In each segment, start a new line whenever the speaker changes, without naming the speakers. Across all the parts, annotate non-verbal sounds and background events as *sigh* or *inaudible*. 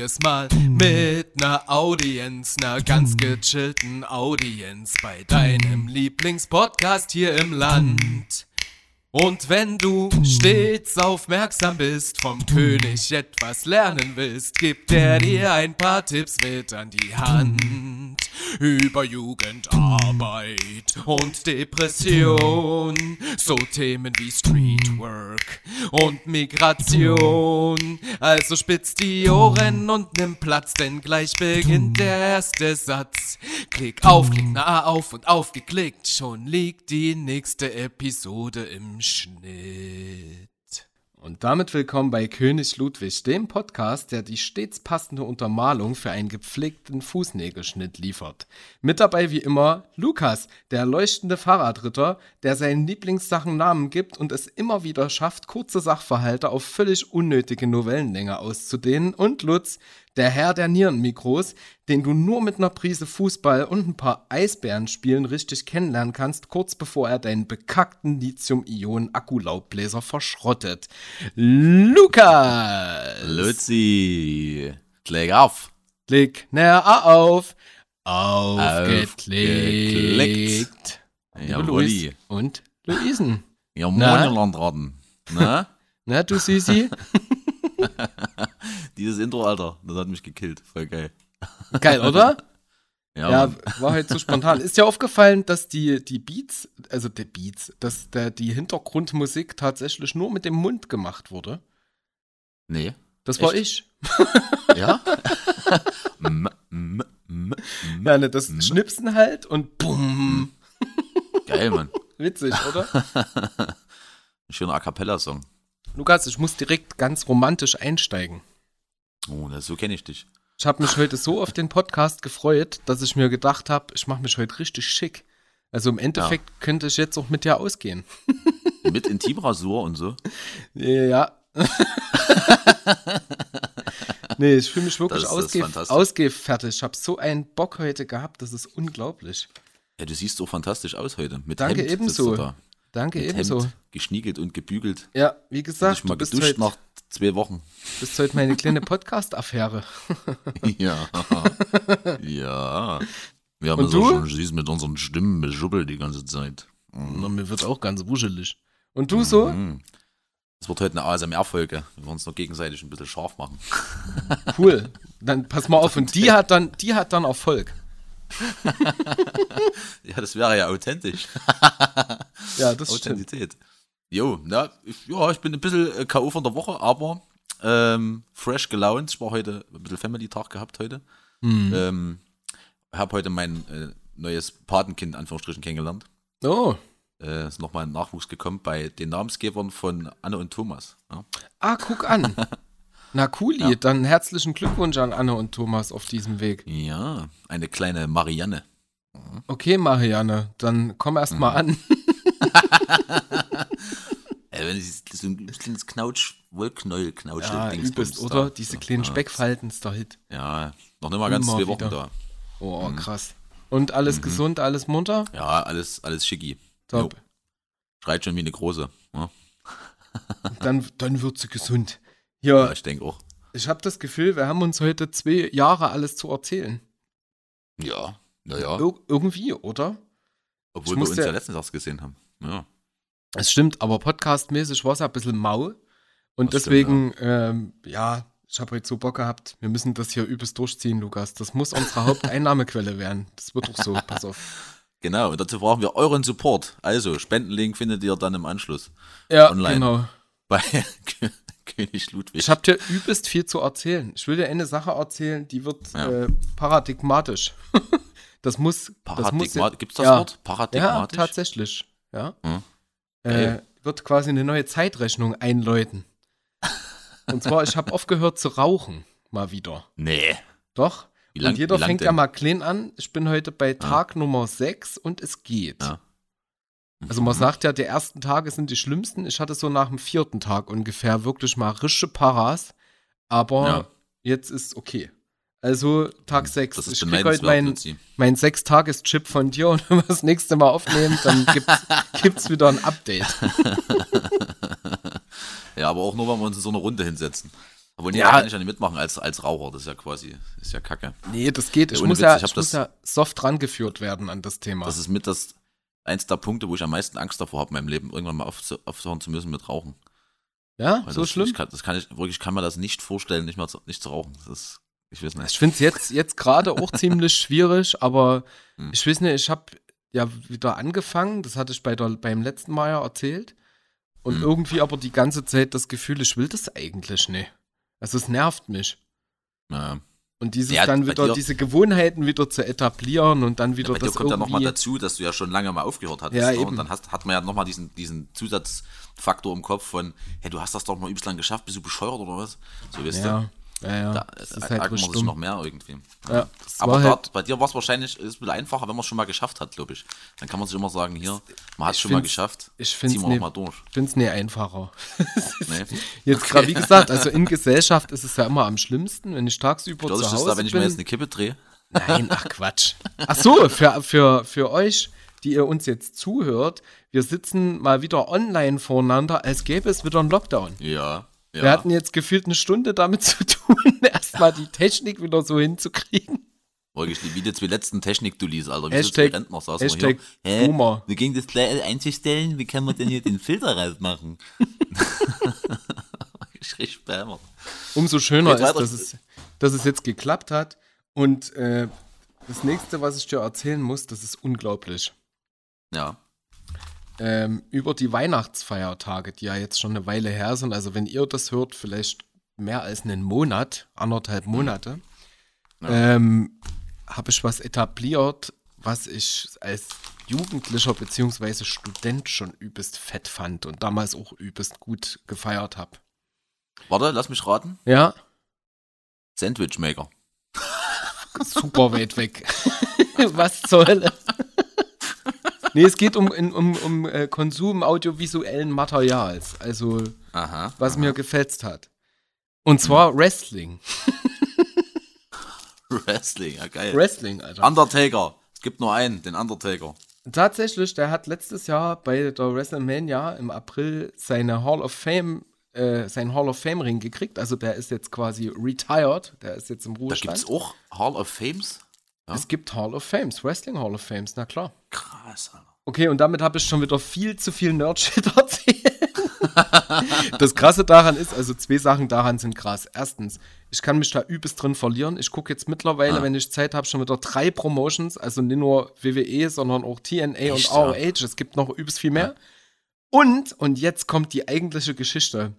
probier's mal mit ner Audienz, ner ganz gechillten Audienz bei deinem Lieblingspodcast hier im Land. Und wenn du stets aufmerksam bist, vom König etwas lernen willst, gibt er dir ein paar Tipps mit an die Hand. Über Jugendarbeit und Depression, so Themen wie Streetwork und Migration. Also spitz die Ohren und nimm Platz, denn gleich beginnt der erste Satz. Klick auf, klick nah auf und aufgeklickt, schon liegt die nächste Episode im Schnitt. Und damit willkommen bei König Ludwig, dem Podcast, der die stets passende Untermalung für einen gepflegten Fußnägelschnitt liefert. Mit dabei wie immer Lukas, der leuchtende Fahrradritter, der seinen Lieblingssachen Namen gibt und es immer wieder schafft, kurze Sachverhalte auf völlig unnötige Novellenlänge auszudehnen. Und Lutz, der Herr der Nierenmikros, den du nur mit einer Prise Fußball und ein paar Eisbärenspielen richtig kennenlernen kannst, kurz bevor er deinen bekackten Lithium-Ionen-Akkulaubbläser verschrottet. Lukas!
Luzi, klick auf.
Klick näher auf.
Aufgeklickt.
Aufgeklickt.
Ja.
Luis und Luisen.
Ja, moin, ihr Landraten. Na? *laughs*
Na, du Süßi? *laughs*
Dieses Intro, Alter, das hat mich gekillt. Voll geil.
Geil, oder? *laughs*
Ja,
Ja, war halt so spontan. Ist dir aufgefallen, dass die, die Beats, also der Beats, dass der, die Hintergrundmusik tatsächlich nur mit dem Mund gemacht wurde?
Nee.
Das war
Echt?
ich. *laughs*
Ja? *laughs* M, m, m.
Ja, ne, das. Schnipsen halt und bumm.
Geil, Mann.
Witzig, oder?
Ein schöner A Cappella-Song.
Lukas, ich muss direkt ganz romantisch einsteigen.
Oh, das, so kenne ich dich.
Ich habe mich heute so auf den Podcast gefreut, dass ich mir gedacht habe, ich mache mich heute richtig schick. Also im Endeffekt könnte ich jetzt auch mit dir ausgehen. *laughs*
Mit Intimrasur und so.
Ja. *laughs* nee, ich fühle mich wirklich ausge ausgefertigt. Ich habe so einen Bock heute gehabt, das ist unglaublich.
Ja, du siehst so fantastisch aus heute. Mit
Danke,
Hemd
ebenso.
da.
Danke ebenso.
Hemd, geschniegelt und gebügelt.
Ja, wie gesagt,
dich mal
du bist
geduscht
heute,
nach zwei Wochen.
bist heute meine kleine Podcast-Affäre. *laughs*
Ja. ja. Wir haben
Und
es
du?
auch schon süß mit unseren Stimmen beschubbelt die ganze Zeit.
Na, mir wird auch ganz wuschelig. Und du so?
Mhm. Das wird heute eine ASMR-Folge. Wir wollen uns noch gegenseitig ein bisschen scharf machen.
Cool. Dann pass mal auf. *laughs* Und die hat dann, die hat dann Erfolg.
Ja, das wäre ja authentisch.
Ja, das stimmt.
Authentizität. Jo, na, ich, ja, ich bin ein bisschen äh, K.O. von der Woche, aber ähm, fresh gelaunt. Ich war heute ein bisschen Family-Tag gehabt heute.
Hm.
Ähm, habe heute mein äh, neues Patenkind, Anführungsstrichen, kennengelernt.
Oh.
Äh, ist nochmal ein Nachwuchs gekommen bei den Namensgebern von Anne und Thomas. Ja.
Ah, guck an. *laughs* Na cooli,
Ja.
dann herzlichen Glückwunsch an Anne und Thomas auf diesem Weg.
ja, eine kleine Marianne.
Okay, Marianne, dann komm erst mal an. *laughs*
Äh, wenn es so ein kleines Knautsch, Wollknäuel, Knautsch,
Ja,
Dingsbums
übelst,
da.
oder? Diese kleinen
ja.
Speckfalten ist der Hit.
Ja, noch nicht mal ganz zwei Wochen
wieder.
da.
Oh,
Mhm.
krass. Und alles gesund, alles munter?
Ja, alles, alles schicki.
Top.
Jo. Schreit schon wie eine große. Ja,
Dann, dann wird sie gesund.
Ja
Ja,
ich denke auch.
ich habe das Gefühl, wir haben uns heute zwei Jahre alles zu erzählen.
Ja, naja.
Ir irgendwie, oder?
Obwohl
ich
wir uns
ja-
ja letztens erst gesehen haben. Ja.
Es stimmt, aber podcastmäßig war es ja ein bisschen mau. Und
Das
deswegen, ähm, ja, ich habe heute so Bock gehabt, wir müssen das hier übelst durchziehen, Lukas. Das muss unsere Haupteinnahmequelle werden. Das wird doch so, pass auf. *laughs*
Genau, und dazu brauchen wir euren Support. Also, Spendenlink findet ihr dann im Anschluss
Ja,
Online.
genau.
bei *laughs* König Ludwig.
Ich habe dir übelst viel zu erzählen. Ich will dir eine Sache erzählen, die wird
Ja.
äh, paradigmatisch. *laughs* das muss. Das muss
Paradigmat Gibt es das
ja.
Wort?
ja,
Paradigmatisch?
tatsächlich. Ja.
Hm.
Äh, wird quasi eine neue Zeitrechnung einläuten. *laughs* Und zwar, ich habe aufgehört zu rauchen, mal wieder.
Nee.
Doch.
Lang-
und jeder fängt ja
denn?
mal klein an. Ich bin heute bei Tag Nummer 6 und es geht.
Ja.
Also man
Mhm.
sagt ja, die ersten Tage sind die schlimmsten. Ich hatte so nach dem vierten Tag ungefähr wirklich mal rische Paras. Aber
Ja.
jetzt ist okay. Also Tag 6.
Das ist
Ich krieg heute
beneidenswert,
mein,
Luzi.
mein Sechstages-Chip von dir und *laughs* wenn wir das nächste Mal aufnehmen, dann gibt's, *laughs* gibt's wieder ein Update. *laughs*
Ja, aber auch nur, wenn wir uns in so eine Runde hinsetzen. Aber nee,
Ja.
kann ich ja nicht mitmachen als, als Raucher. Das ist ja quasi, ist ja kacke.
Nee, das geht. Ich, muss,
Witz,
ja,
ich
ich muss
das-
ja soft rangeführt werden an das Thema.
Das ist mit das eins der Punkte, wo ich am meisten Angst davor habe, in meinem Leben irgendwann mal aufzu- aufzuhören zu müssen mit Rauchen.
ja,
Weil
so
das,
schlimm?
Ich kann, das kann ich, wirklich, ich kann mir das nicht vorstellen, nicht mal zu, nicht zu rauchen. Das ist, ich weiß
Ich
nicht.
finde es jetzt, jetzt gerade auch ziemlich schwierig, aber
Hm.
ich weiß nicht, ich habe ja wieder angefangen, das hatte ich bei der, beim letzten Mal ja erzählt. Und
Hm.
irgendwie aber die ganze Zeit das Gefühl, ich will das eigentlich nicht. Also es nervt mich.
Ja.
Und dieses
Ja,
dann
bei
wieder,
dir-
diese Gewohnheiten wieder zu etablieren und dann wieder
Bei dir
das
kommt ja nochmal dazu, dass du ja schon lange mal aufgehört hattest.
Ja,
ne?
eben.
Und dann hast, hat man ja nochmal diesen, diesen Zusatzfaktor im Kopf von, hey, du hast das doch mal übelst lang geschafft, bist du bescheuert oder was? So weißt
ja,
du.
Ja, ja.
Da
das
äh,
ist halt
man sich noch mehr irgendwie.
Ja,
Aber dort,
halt,
bei dir war es wahrscheinlich ist ein bisschen einfacher, wenn man es schon mal geschafft hat, glaube ich. Dann kann man sich immer sagen, hier, man hat es
ich
schon mal geschafft,
ich
ziehen
find's
wir
ne-
nochmal durch.
ich finde es nie einfacher. *laughs*
Nee.
Jetzt gerade, wie gesagt, also in Gesellschaft ist es ja immer am schlimmsten, wenn ich tagsüber
Das
zu
ist
Hause
da, wenn ich
bin.
mir jetzt eine Kippe drehe.
Nein, ach Quatsch. Ach so, für, für, für euch, die ihr uns jetzt zuhört, wir sitzen mal wieder online voreinander, als gäbe es wieder einen Lockdown.
Ja. Ja.
Wir hatten jetzt gefühlt eine Stunde damit zu tun, *laughs* erstmal die Technik wieder so hinzukriegen.
Wirklich, wie die zwei letzten Technik-Dullis, Alter. Wie so
Hashtag-
Rentner saßen wir
Hashtag
hier. Hä?
Boomer.
Wie ging das gleich einzustellen? Wie kann man denn hier den Filter rausmachen? *laughs* ich behämmert.
Umso schöner ist, dass es, dass es jetzt geklappt hat. Und äh, das nächste, was ich dir erzählen muss, das ist unglaublich.
Ja.
Ähm, über die Weihnachtsfeiertage, die ja jetzt schon eine Weile her sind, also wenn ihr das hört, vielleicht mehr als einen Monat, anderthalb Monate, ähm, habe ich was etabliert, was ich als Jugendlicher bzw. Student schon übelst fett fand und damals auch übelst gut gefeiert habe.
Warte, lass mich raten.
Ja,
Sandwichmaker.
super weit weg. *laughs* was zur Hölle? Nee, es geht um, um, um äh, Konsum audiovisuellen Materials, also
Aha.
was mir gefetzt hat. Und zwar Wrestling. *laughs*
Wrestling, ja geil.
Wrestling, Alter.
Undertaker. Es gibt nur einen, den Undertaker.
Tatsächlich, der hat letztes Jahr bei der WrestleMania im April seine Hall of Fame, äh, sein Hall of Fame Ring gekriegt. Also der ist jetzt quasi retired. Der ist jetzt im
Da gibt
Ruhestand.
es auch Hall of Fames. Ja.
es gibt Hall of Fames, Wrestling Hall of Fames, na klar.
Krass, Alter.
Okay, und damit habe ich schon wieder viel zu viel Nerdshit *laughs* erzählt. das Krasse daran ist, also zwei Sachen daran sind krass. Erstens, ich kann mich da übelst drin verlieren. Ich gucke jetzt mittlerweile,
Ah.
wenn ich Zeit habe, schon wieder drei Promotions, also nicht nur WWE, sondern auch TNA
Echt,
und ROH. Es gibt noch übelst viel mehr. Und, und jetzt kommt die eigentliche Geschichte.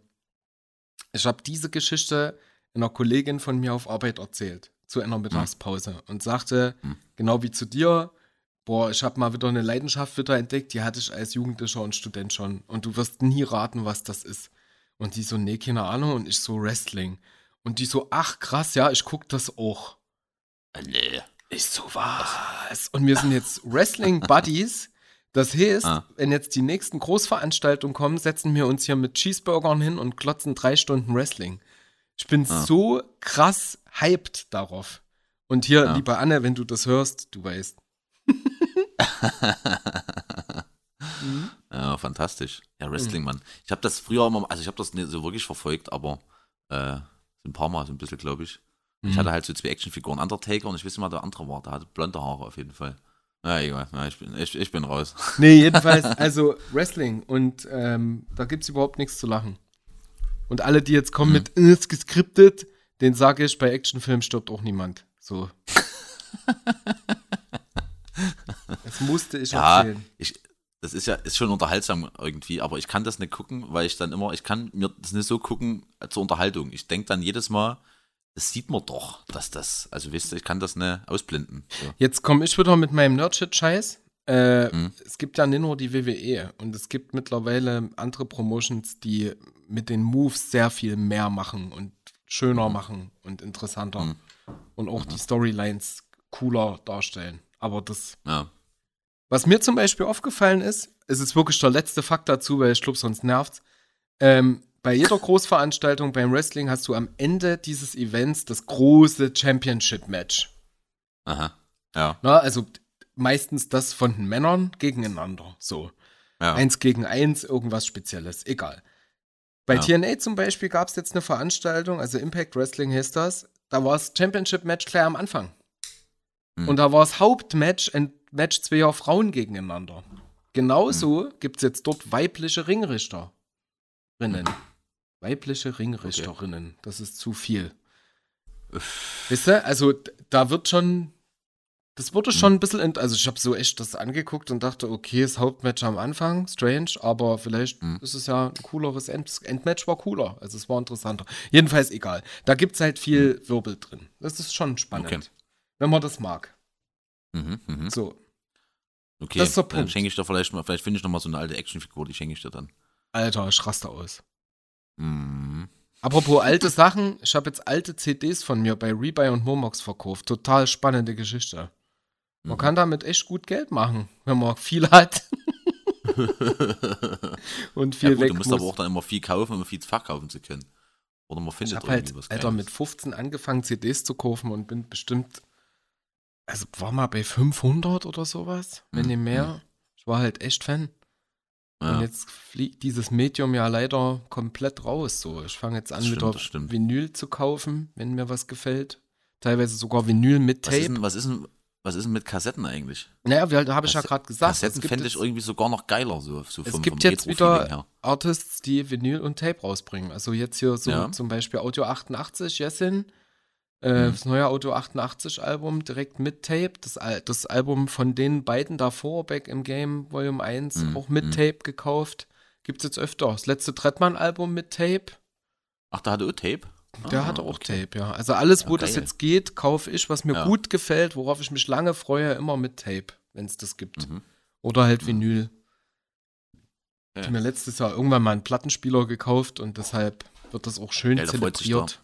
Ich habe diese Geschichte einer Kollegin von mir auf Arbeit erzählt, zu einer Mittagspause und sagte,
Hm.
genau wie zu dir, boah, ich habe mal wieder eine Leidenschaft wieder entdeckt, die hatte ich als Jugendlicher und Student schon und du wirst nie raten, was das ist. Und die so, nee, keine Ahnung und ich so, Wrestling. Und die so, ach krass, ja, ich guck das auch.
Äh, Nee.
Ich so, was? Und wir sind jetzt Wrestling Buddies. Das heißt,
Ah.
wenn jetzt die nächsten Großveranstaltungen kommen, setzen wir uns hier mit Cheeseburgern hin und klotzen drei Stunden Wrestling. Ich bin
Ah.
so krass hyped darauf. Und hier,
Ja.
liebe Anne, wenn du das hörst, du weißt. *laughs*
Ja, fantastisch. Ja,
Mhm.
Wrestling, Mann. Ich habe das früher immer, also ich habe das nicht so wirklich verfolgt, aber äh, ein paar Mal so ein bisschen, glaube ich. Ich
Mhm.
hatte halt so zwei Actionfiguren, Undertaker und ich weiß nicht mal, der andere war, der hatte blonde Haare auf jeden Fall. Ja, egal, ja, ich, bin, ich, ich bin raus.
Nee, *laughs* jedenfalls, also Wrestling und ähm, da gibt es überhaupt nichts zu lachen. Und alle, die jetzt kommen
Mhm.
mit, äh, ist geskriptet, den sage ich, bei Actionfilmen stirbt auch niemand. So. das musste ich
Ja,
erzählen.
ich, das ist ja ist schon unterhaltsam irgendwie, aber ich kann das nicht gucken, weil ich dann immer, ich kann mir das nicht so gucken zur Unterhaltung. Ich denke dann jedes Mal, das sieht man doch, dass das, also wisst ihr, ich kann das nicht ausblenden. So.
Jetzt komme ich wieder mit meinem Nerdshit-Scheiß. Äh,
Mhm.
Es gibt ja nicht nur die WWE und es gibt mittlerweile andere Promotions, die mit den Moves sehr viel mehr machen und schöner machen und interessanter
Mhm.
und auch die Storylines cooler darstellen. Aber das,
Ja.
was mir zum Beispiel aufgefallen ist, es ist wirklich der letzte Fakt dazu, weil ich glaube, sonst nervt's. Ähm, bei jeder Großveranstaltung beim Wrestling hast du am Ende dieses Events das große Championship-Match.
Aha. Ja.
Na, also meistens das von den Männern gegeneinander. So.
Ja.
Eins gegen eins, irgendwas Spezielles. Egal. Bei
Ja.
TNA zum Beispiel gab es jetzt eine Veranstaltung, also Impact Wrestling heißt das. Da war das Championship-Match gleich am Anfang.
Hm.
Und da war das Hauptmatch ein Match zweier Frauen gegeneinander. Genauso
Hm.
gibt es jetzt dort weibliche Ringrichterinnen. Weibliche Ringrichterinnen. Das ist zu viel. Weißt du, also da wird schon. Das wurde schon ein bisschen. Also ich habe so echt das angeguckt und dachte, okay, das Hauptmatch am Anfang, strange, aber vielleicht
Hm.
ist es ja ein cooleres End. Endmatch war cooler, also es war interessanter. Jedenfalls egal. Da gibt es halt viel Wirbel drin. Das ist schon spannend.
Okay.
Wenn man das mag.
Mhm, mhm.
So,
Okay,
Das ist der
dann
Punkt.
schenke ich dir vielleicht mal, vielleicht finde ich noch mal so eine alte Actionfigur, die schenke ich dir dann.
Alter, ich raste aus.
Mhm.
Apropos alte Sachen, ich habe jetzt alte CDs von mir bei Rebuy und Momox verkauft. Total spannende Geschichte. Man
Mhm.
kann damit echt gut Geld machen, wenn man viel hat *laughs* und viel
ja, gut,
weg
du musst
muss.
aber auch dann immer viel kaufen, um viel verkaufen zu können. Oder man
ich
findet
habe
irgendwie
halt,
was
Alter,
Geiles.
mit 15 angefangen, CDs zu kaufen und bin bestimmt, also war mal bei 500 oder sowas, wenn
Mhm,
nicht mehr. Ich war halt echt Fan.
ja.
Und jetzt fliegt dieses Medium ja leider komplett raus. So, ich fange jetzt an,
stimmt,
wieder. Vinyl zu kaufen, wenn mir was gefällt. Teilweise sogar Vinyl mit
was, ist
Tape.
denn, was, ist denn, was ist denn mit Kassetten eigentlich?
Naja, habe ich ja gerade gesagt.
Kassetten
es gibt
fände ich irgendwie sogar noch geiler, so, so
Es
vom,
gibt
vom
jetzt wieder-
her.
Artists, die Vinyl und Tape rausbringen. Also jetzt hier so
Ja.
zum Beispiel Audio 88, Jessin. Äh,
Mhm.
Das neue Audio 88 Album direkt mit Tape. Das, das Album von den beiden davor, Back im Game Volume 1,
Mhm,
auch mit
mhm.
Tape gekauft. Gibt's jetzt öfter. Das letzte Trettmann-Album mit Tape.
Ach, da hatte auch Tape?
Der
Ah,
hatte auch
okay.
Tape, ja. Also alles, wo
Ja,
das jetzt geht, kaufe ich, was mir
Ja.
gut gefällt, worauf ich mich lange freue, immer mit Tape, wenn es das gibt.
Mhm.
Oder halt
Mhm.
Vinyl. Ich
Ja.
habe mir letztes Jahr irgendwann mal einen Plattenspieler gekauft und deshalb wird das auch schön
Geil, da freut sich
zelebriert.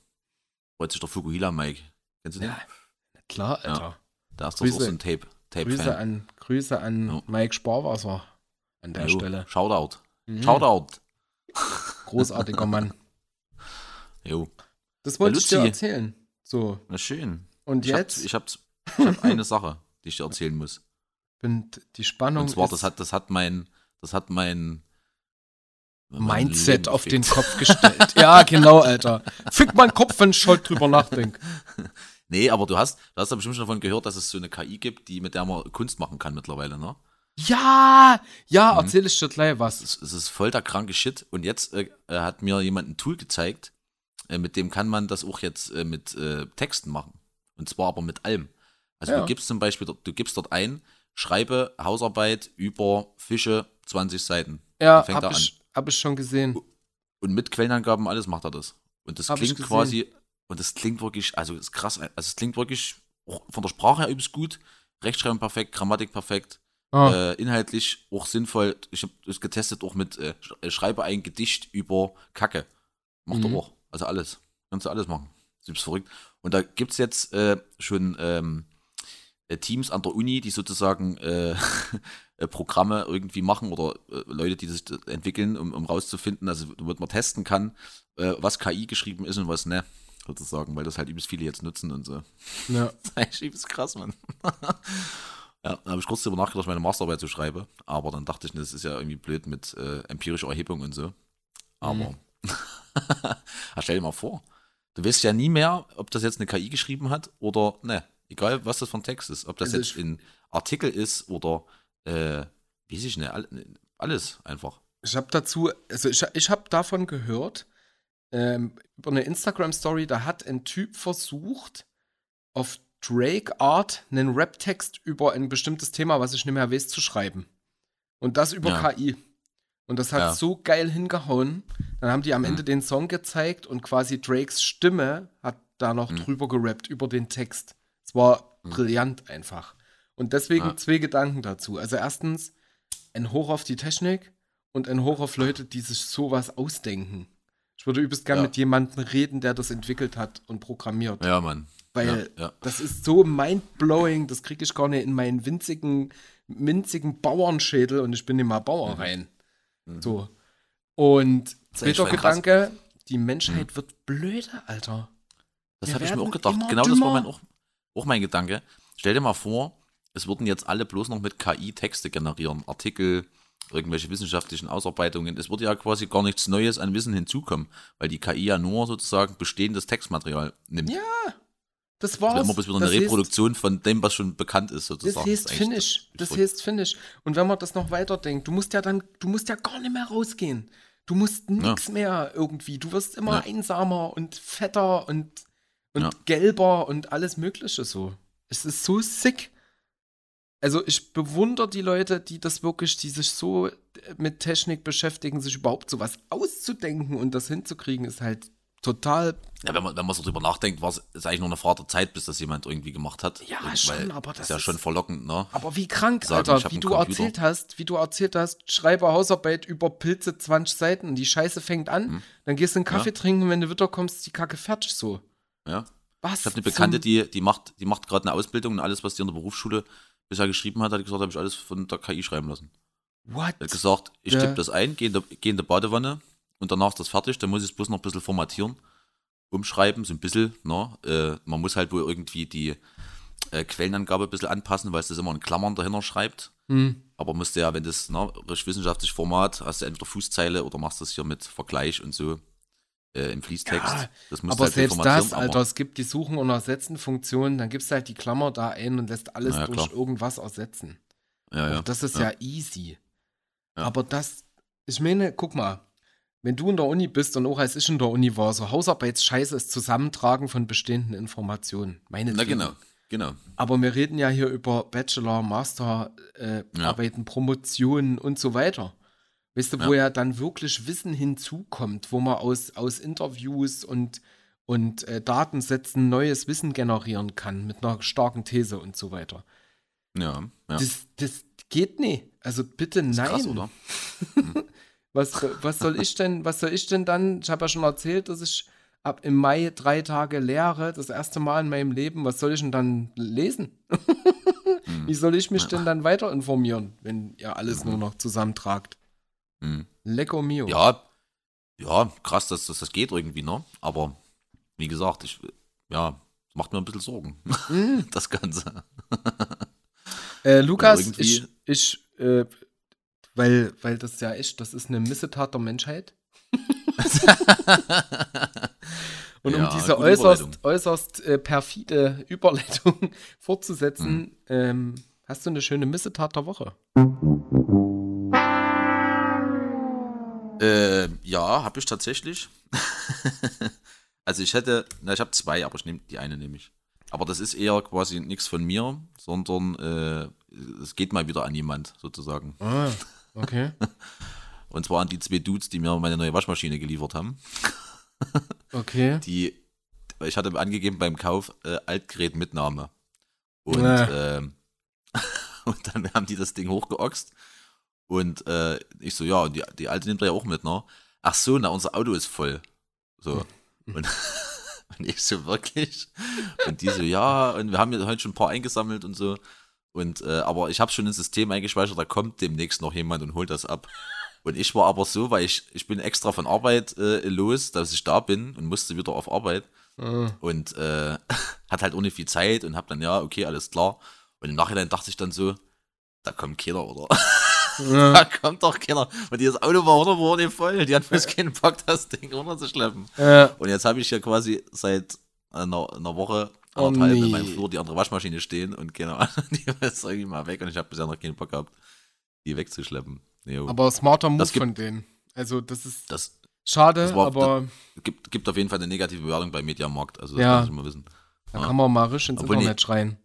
Freut sich der Fukuhila Mike. Kennst du den?
Ja, Klar,
Ja.
Alter.
Da ist doch auch
Grüße-
so ein Tape.
Grüße
Tape-Fan.
an, Grüße an
Ja.
Mike Sparwasser an der
Jo,
Stelle.
Shoutout.
Mhm.
Shoutout.
Großartiger Mann. *laughs*
Jo.
Das wollte ich dir erzählen. So,
Na schön.
und
Ich
jetzt
Hab, ich habe ich hab eine Sache, die ich dir erzählen muss.
bin die Spannung
Und zwar, das hat, das hat mein, das hat mein,
Mindset auf den. Kopf gestellt. ja, genau, Alter. Fick meinen Kopf, wenn ich heute drüber nachdenke. *laughs*
Nee, aber du hast, du hast ja bestimmt schon davon gehört, dass es so eine KI gibt, die mit der man Kunst machen kann mittlerweile, ne?
Ja, ja,
Mhm.
erzähl ich dir gleich was.
Es, es ist voll der kranke Shit. Und jetzt äh, äh, hat mir jemand ein Tool gezeigt, äh, mit dem kann man das auch jetzt äh, mit äh, Texten machen. Und zwar aber mit allem. Also
Ja.
du gibst zum Beispiel, dort- du gibst dort ein, schreibe Hausarbeit über Fische 20 Seiten.
Ja,
fängt
hab
er
ich, hab ich schon gesehen.
Und mit Quellenangaben alles macht er das. Und das
Hab
klingt quasi, und das klingt wirklich, also ist krass, also es klingt wirklich von der Sprache her übelst gut, Rechtschreibung perfekt, Grammatik perfekt,
Ah,
äh, inhaltlich auch sinnvoll. Ich habe es getestet auch mit, äh, äh, schreibe ein Gedicht über Kacke. Macht
Mhm.
er auch. Also alles. Kannst du alles machen. Das ist verrückt. Und da gibt es jetzt äh, schon ähm, äh, Teams an der Uni, die sozusagen äh, *laughs* äh, Programme irgendwie machen oder äh, Leute, die das entwickeln, um, um rauszufinden, also damit man testen kann, äh, was KI geschrieben ist und was ne, sozusagen, weil das halt übelst viele jetzt nutzen und so.
ja. *laughs*
Das ist übelst krass, Mann. *laughs* ja, da habe ich kurz darüber nachgedacht, meine Masterarbeit zu schreiben, aber dann dachte ich, das ist ja irgendwie blöd mit äh, empirischer Erhebung und so. Aber
Mhm.
Ja, *laughs* stell dir mal vor, du weißt ja nie mehr, ob das jetzt eine KI geschrieben hat oder ne, egal was das für ein Text ist, ob das
Also
jetzt
ich-
ein Artikel ist oder äh, weiß ich nicht, all- alles einfach.
Ich habe dazu, also ich, ich habe davon gehört, ähm, über eine Instagram-Story, da hat ein Typ versucht, auf Drake Art einen Rap-Text über ein bestimmtes Thema, was ich nicht mehr weiß, zu schreiben. Und das über
Ja.
KI. Und das hat
Ja.
so geil hingehauen. Dann haben die am
Mhm.
Ende den Song gezeigt und quasi Drakes Stimme hat da noch
Mhm.
drüber gerappt, über den Text. Es war
Mhm.
brillant einfach. Und deswegen
Ja.
zwei Gedanken dazu. Also erstens, ein Hoch auf die Technik und ein Hoch auf Leute, die sich sowas ausdenken. Ich würde übelst gern
Ja.
mit jemandem reden, der das entwickelt hat und programmiert.
Ja, Mann.
Weil
ja,
das ist so mindblowing, das kriege ich gar nicht in meinen winzigen, minzigen Bauernschädel und ich bin mal Bauer
Mhm.
rein.
Mhm.
So. Und zweiter
voll krass.
Gedanke, die Menschheit wird blöder, Alter.
Das habe ich mir auch gedacht. Genau das war
dümmer.
mein, auch, auch mein Gedanke. Stell dir mal vor, es würden jetzt alle bloß noch mit KI Texte generieren. Artikel, irgendwelche wissenschaftlichen Ausarbeitungen. Es würde ja quasi gar nichts Neues an Wissen hinzukommen, weil die KI ja nur sozusagen bestehendes Textmaterial nimmt.
Ja, das war's.
immer bis wieder
Das
eine
heißt-
Reproduktion von dem, was schon bekannt ist,
Das
sozusagen.
heißt
ist eigentlich
Finish. Das
verrückt.
heißt Finish. Und wenn man das noch weiterdenkt, du musst ja dann, du musst ja gar nicht mehr rausgehen. Du musst nichts mehr irgendwie. Du wirst immer
Ja.
einsamer und fetter und, und
Ja.
gelber und alles Mögliche so. Es ist so sick. Also ich bewundere die Leute, die das wirklich, die sich so mit Technik beschäftigen, sich überhaupt sowas auszudenken und das hinzukriegen, ist halt total
Ja, wenn man, wenn man so drüber nachdenkt, war es eigentlich nur eine Frage der Zeit, bis das jemand irgendwie gemacht hat.
Ja,
Und
schon, aber das
ist ja schon verlockend, ne?
Aber wie krank,
Sagen,
Alter, wie du
Computer.
erzählt hast, wie du erzählt hast, schreibe Hausarbeit über Pilze 20 Seiten, die Scheiße fängt an,
Hm.
dann gehst du einen Kaffee trinken und wenn du wieder kommst, ist die Kacke fertig so.
Ja.
Was?
Ich habe eine Bekannte, die, die macht, die macht gerade eine Ausbildung und alles, was die in der Berufsschule bisher geschrieben hat, hat gesagt, habe ich alles von der KI schreiben lassen.
What?
Er hat gesagt, ich
Ja.
tippe das ein, gehe in, der, geh in der Badewanne und danach ist das fertig, dann muss ich es bloß noch ein bisschen formatieren, umschreiben, so ein bisschen, ne? Äh, man muss halt wohl irgendwie die äh, Quellenangabe ein bisschen anpassen, weil es das immer in Klammern dahinter schreibt.
Hm.
Aber musst du ja, wenn das ne, richtig wissenschaftlich Format, hast du entweder Fußzeile oder machst das hier mit Vergleich und so äh, im Fließtext.
Ja,
das musst
Aber
halt
selbst das, Alter, es gibt die Suchen- und Ersetzen-Funktion, dann gibst du halt die Klammer da ein und lässt alles
Ja,
durch
klar.
irgendwas ersetzen.
Ja, ja.
Das ist ja, easy. Aber das, ich meine, guck mal, wenn du in der Uni bist und auch als ich in der Uni war, so Hausarbeitsscheiße ist Zusammentragen von bestehenden Informationen. Meine
Na genau, genau.
Aber wir reden ja hier über Bachelor, Master, äh,
Ja.
Arbeiten, Promotionen und so weiter. Weißt du, wo ja dann wirklich Wissen hinzukommt, wo man aus, aus Interviews und, und äh, Datensätzen neues Wissen generieren kann mit einer starken These und so weiter.
Ja, ja.
Das, das geht nicht. Also bitte
ist
nein.
krass, oder? *laughs*
Was, was soll ich denn, was soll ich denn dann? Ich habe ja schon erzählt, dass ich ab im Mai drei Tage lehre, das erste Mal in meinem Leben. Was soll ich denn dann lesen? Wie soll ich mich denn dann weiter informieren, wenn ihr alles nur noch zusammentragt?
Hm.
Lecco mio.
Ja, ja, krass, dass, dass das geht irgendwie, ne? Aber wie gesagt, ich, ja, es macht mir ein bisschen Sorgen,
Mhm. *laughs*
das Ganze.
Äh, Lukas, ich, ich äh, weil, weil das ja echt, das ist eine Missetat der Menschheit. *laughs* Und um
Ja,
diese
gute
äußerst, äußerst äh, perfide Überleitung *laughs* fortzusetzen,
Hm.
ähm, hast du eine schöne Missetat der Woche?
Äh, ja, habe ich tatsächlich. *laughs* also ich hätte, na, ich habe zwei, aber ich nehme die eine nehme ich. Aber das ist eher quasi nichts von mir, sondern äh, es geht mal wieder an jemand sozusagen.
Ah, okay. *laughs*
Und zwar an die zwei Dudes, die mir meine neue Waschmaschine geliefert haben. *laughs*
Okay.
Die, ich hatte angegeben beim Kauf äh, Altgerätmitnahme. Und,
Äh.
ähm, *laughs* und dann haben die das Ding hochgeoxt. Und äh, ich so, ja, die, die alte nimmt er ja auch mit, ne? Ach so, na, unser Auto ist voll. So. Und, und ich so, wirklich? Und die so, ja, und wir haben ja heute schon ein paar eingesammelt und so. Und, äh, aber ich habe schon ins System eingespeichert, da kommt demnächst noch jemand und holt das ab. *laughs* Und ich war aber so, weil ich, ich bin extra von Arbeit äh, los, dass ich da bin und musste wieder auf Arbeit.
Ah,
Und äh, *laughs* hat halt ohne viel Zeit und hab dann, ja, okay, alles klar. Und im Nachhinein dachte ich dann so, da kommt keiner, oder? *laughs*
ja.
da kommt doch keiner. Und das Auto war hundertprozentig voll. Die hat bloß keinen Bock, das Ding runterzuschleppen.
Ja.
Und jetzt habe ich ja quasi seit einer, einer Woche
Oh, nee.
in meinem Flur die andere Waschmaschine stehen und keine Ahnung, *laughs* die ist irgendwie mal weg und ich habe bisher noch keinen Bock gehabt, die wegzuschleppen. Jo.
Aber smarter Move
Das gibt-
von denen. Also, das ist
das
schade,
das war-
aber
gibt, gibt auf jeden Fall eine negative Bewertung bei Mediamarkt, also das
Ja.
muss ich mal wissen.
da
Ja.
kann man mal richtig ins
Obwohl,
Internet schreien.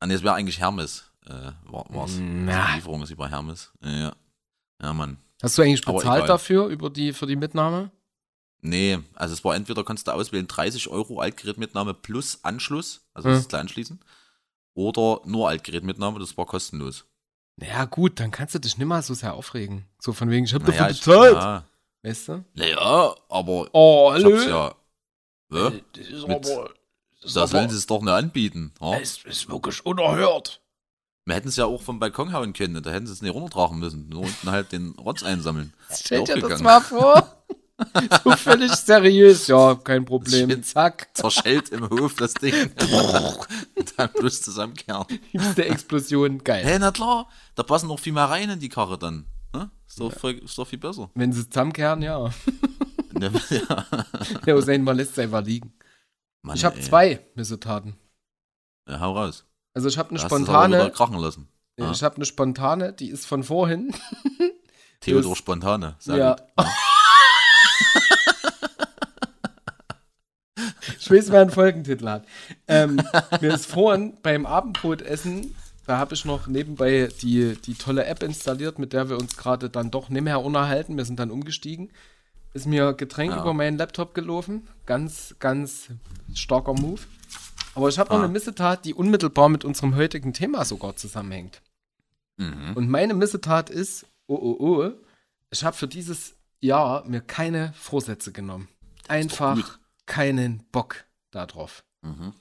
Ah, nee, es wäre eigentlich Hermes, äh, war, war's.
Na.
Die Lieferung ist über Hermes. Ja, ja. ja, Mann.
Hast du eigentlich bezahlt dafür, über die, für die Mitnahme?
Nee, also es war entweder konntest du auswählen 30 Euro Altgerätmitnahme plus Anschluss, also
Hm.
das ist anschließen, oder nur Altgerätmitnahme, das war kostenlos.
Naja, gut, dann kannst du dich nicht mal so sehr aufregen. So von wegen, ich hab
Naja,
dafür
ich,
bezahlt.
ja,
Weißt du?
naja, aber
Oh,
ich
hallo.
hab's ja. ja
Das ist
Mit-
aber, das ist
da sollen
aber,
sie es doch nicht anbieten. Ja?
es ist wirklich unerhört.
Wir hätten es ja auch vom Balkon hauen können, da hätten sie es nicht runtertragen müssen. Nur unten halt den Rotz einsammeln. *laughs*
Stell dir das mal vor. *laughs* *laughs* so völlig seriös. Ja, kein Problem.
Shit.
Zack.
Zerschellt im Hof das Ding. Und *laughs* dann bloß zusammenkehren.
Liebste Explosion. Geil.
Hä, na klar, da passen noch viel mehr rein in die Karre dann. Ne? Ist, doch voll, ist doch viel besser.
Wenn sie zusammenkehren, ja. *laughs*
Ne, ja.
Der Hussein mal lässt es einfach liegen.
Mann,
ich habe zwei Missetaten.
Ja, hau raus.
Also ich habe eine
Da
spontane,
krachen lassen. Ja.
ich habe eine spontane, die ist von vorhin.
Theodor Spontane. Sehr
ja. Ich weiß, wer einen Folgentitel hat. Ähm, mir ist vorhin beim Abendbrotessen, da habe ich noch nebenbei die, die tolle App installiert, mit der wir uns gerade dann doch nicht mehr unterhalten. Wir sind dann umgestiegen. Ist mir Getränk
Ja.
über meinen Laptop gelaufen. Ganz, ganz starker Move. Aber ich habe noch
Ah.
eine Missetat, die unmittelbar mit unserem heutigen Thema sogar zusammenhängt.
Mhm.
Und meine Missetat ist, oh oh oh, ich habe für dieses Jahr mir keine Vorsätze genommen. Einfach. Keinen Bock darauf.
Mhm.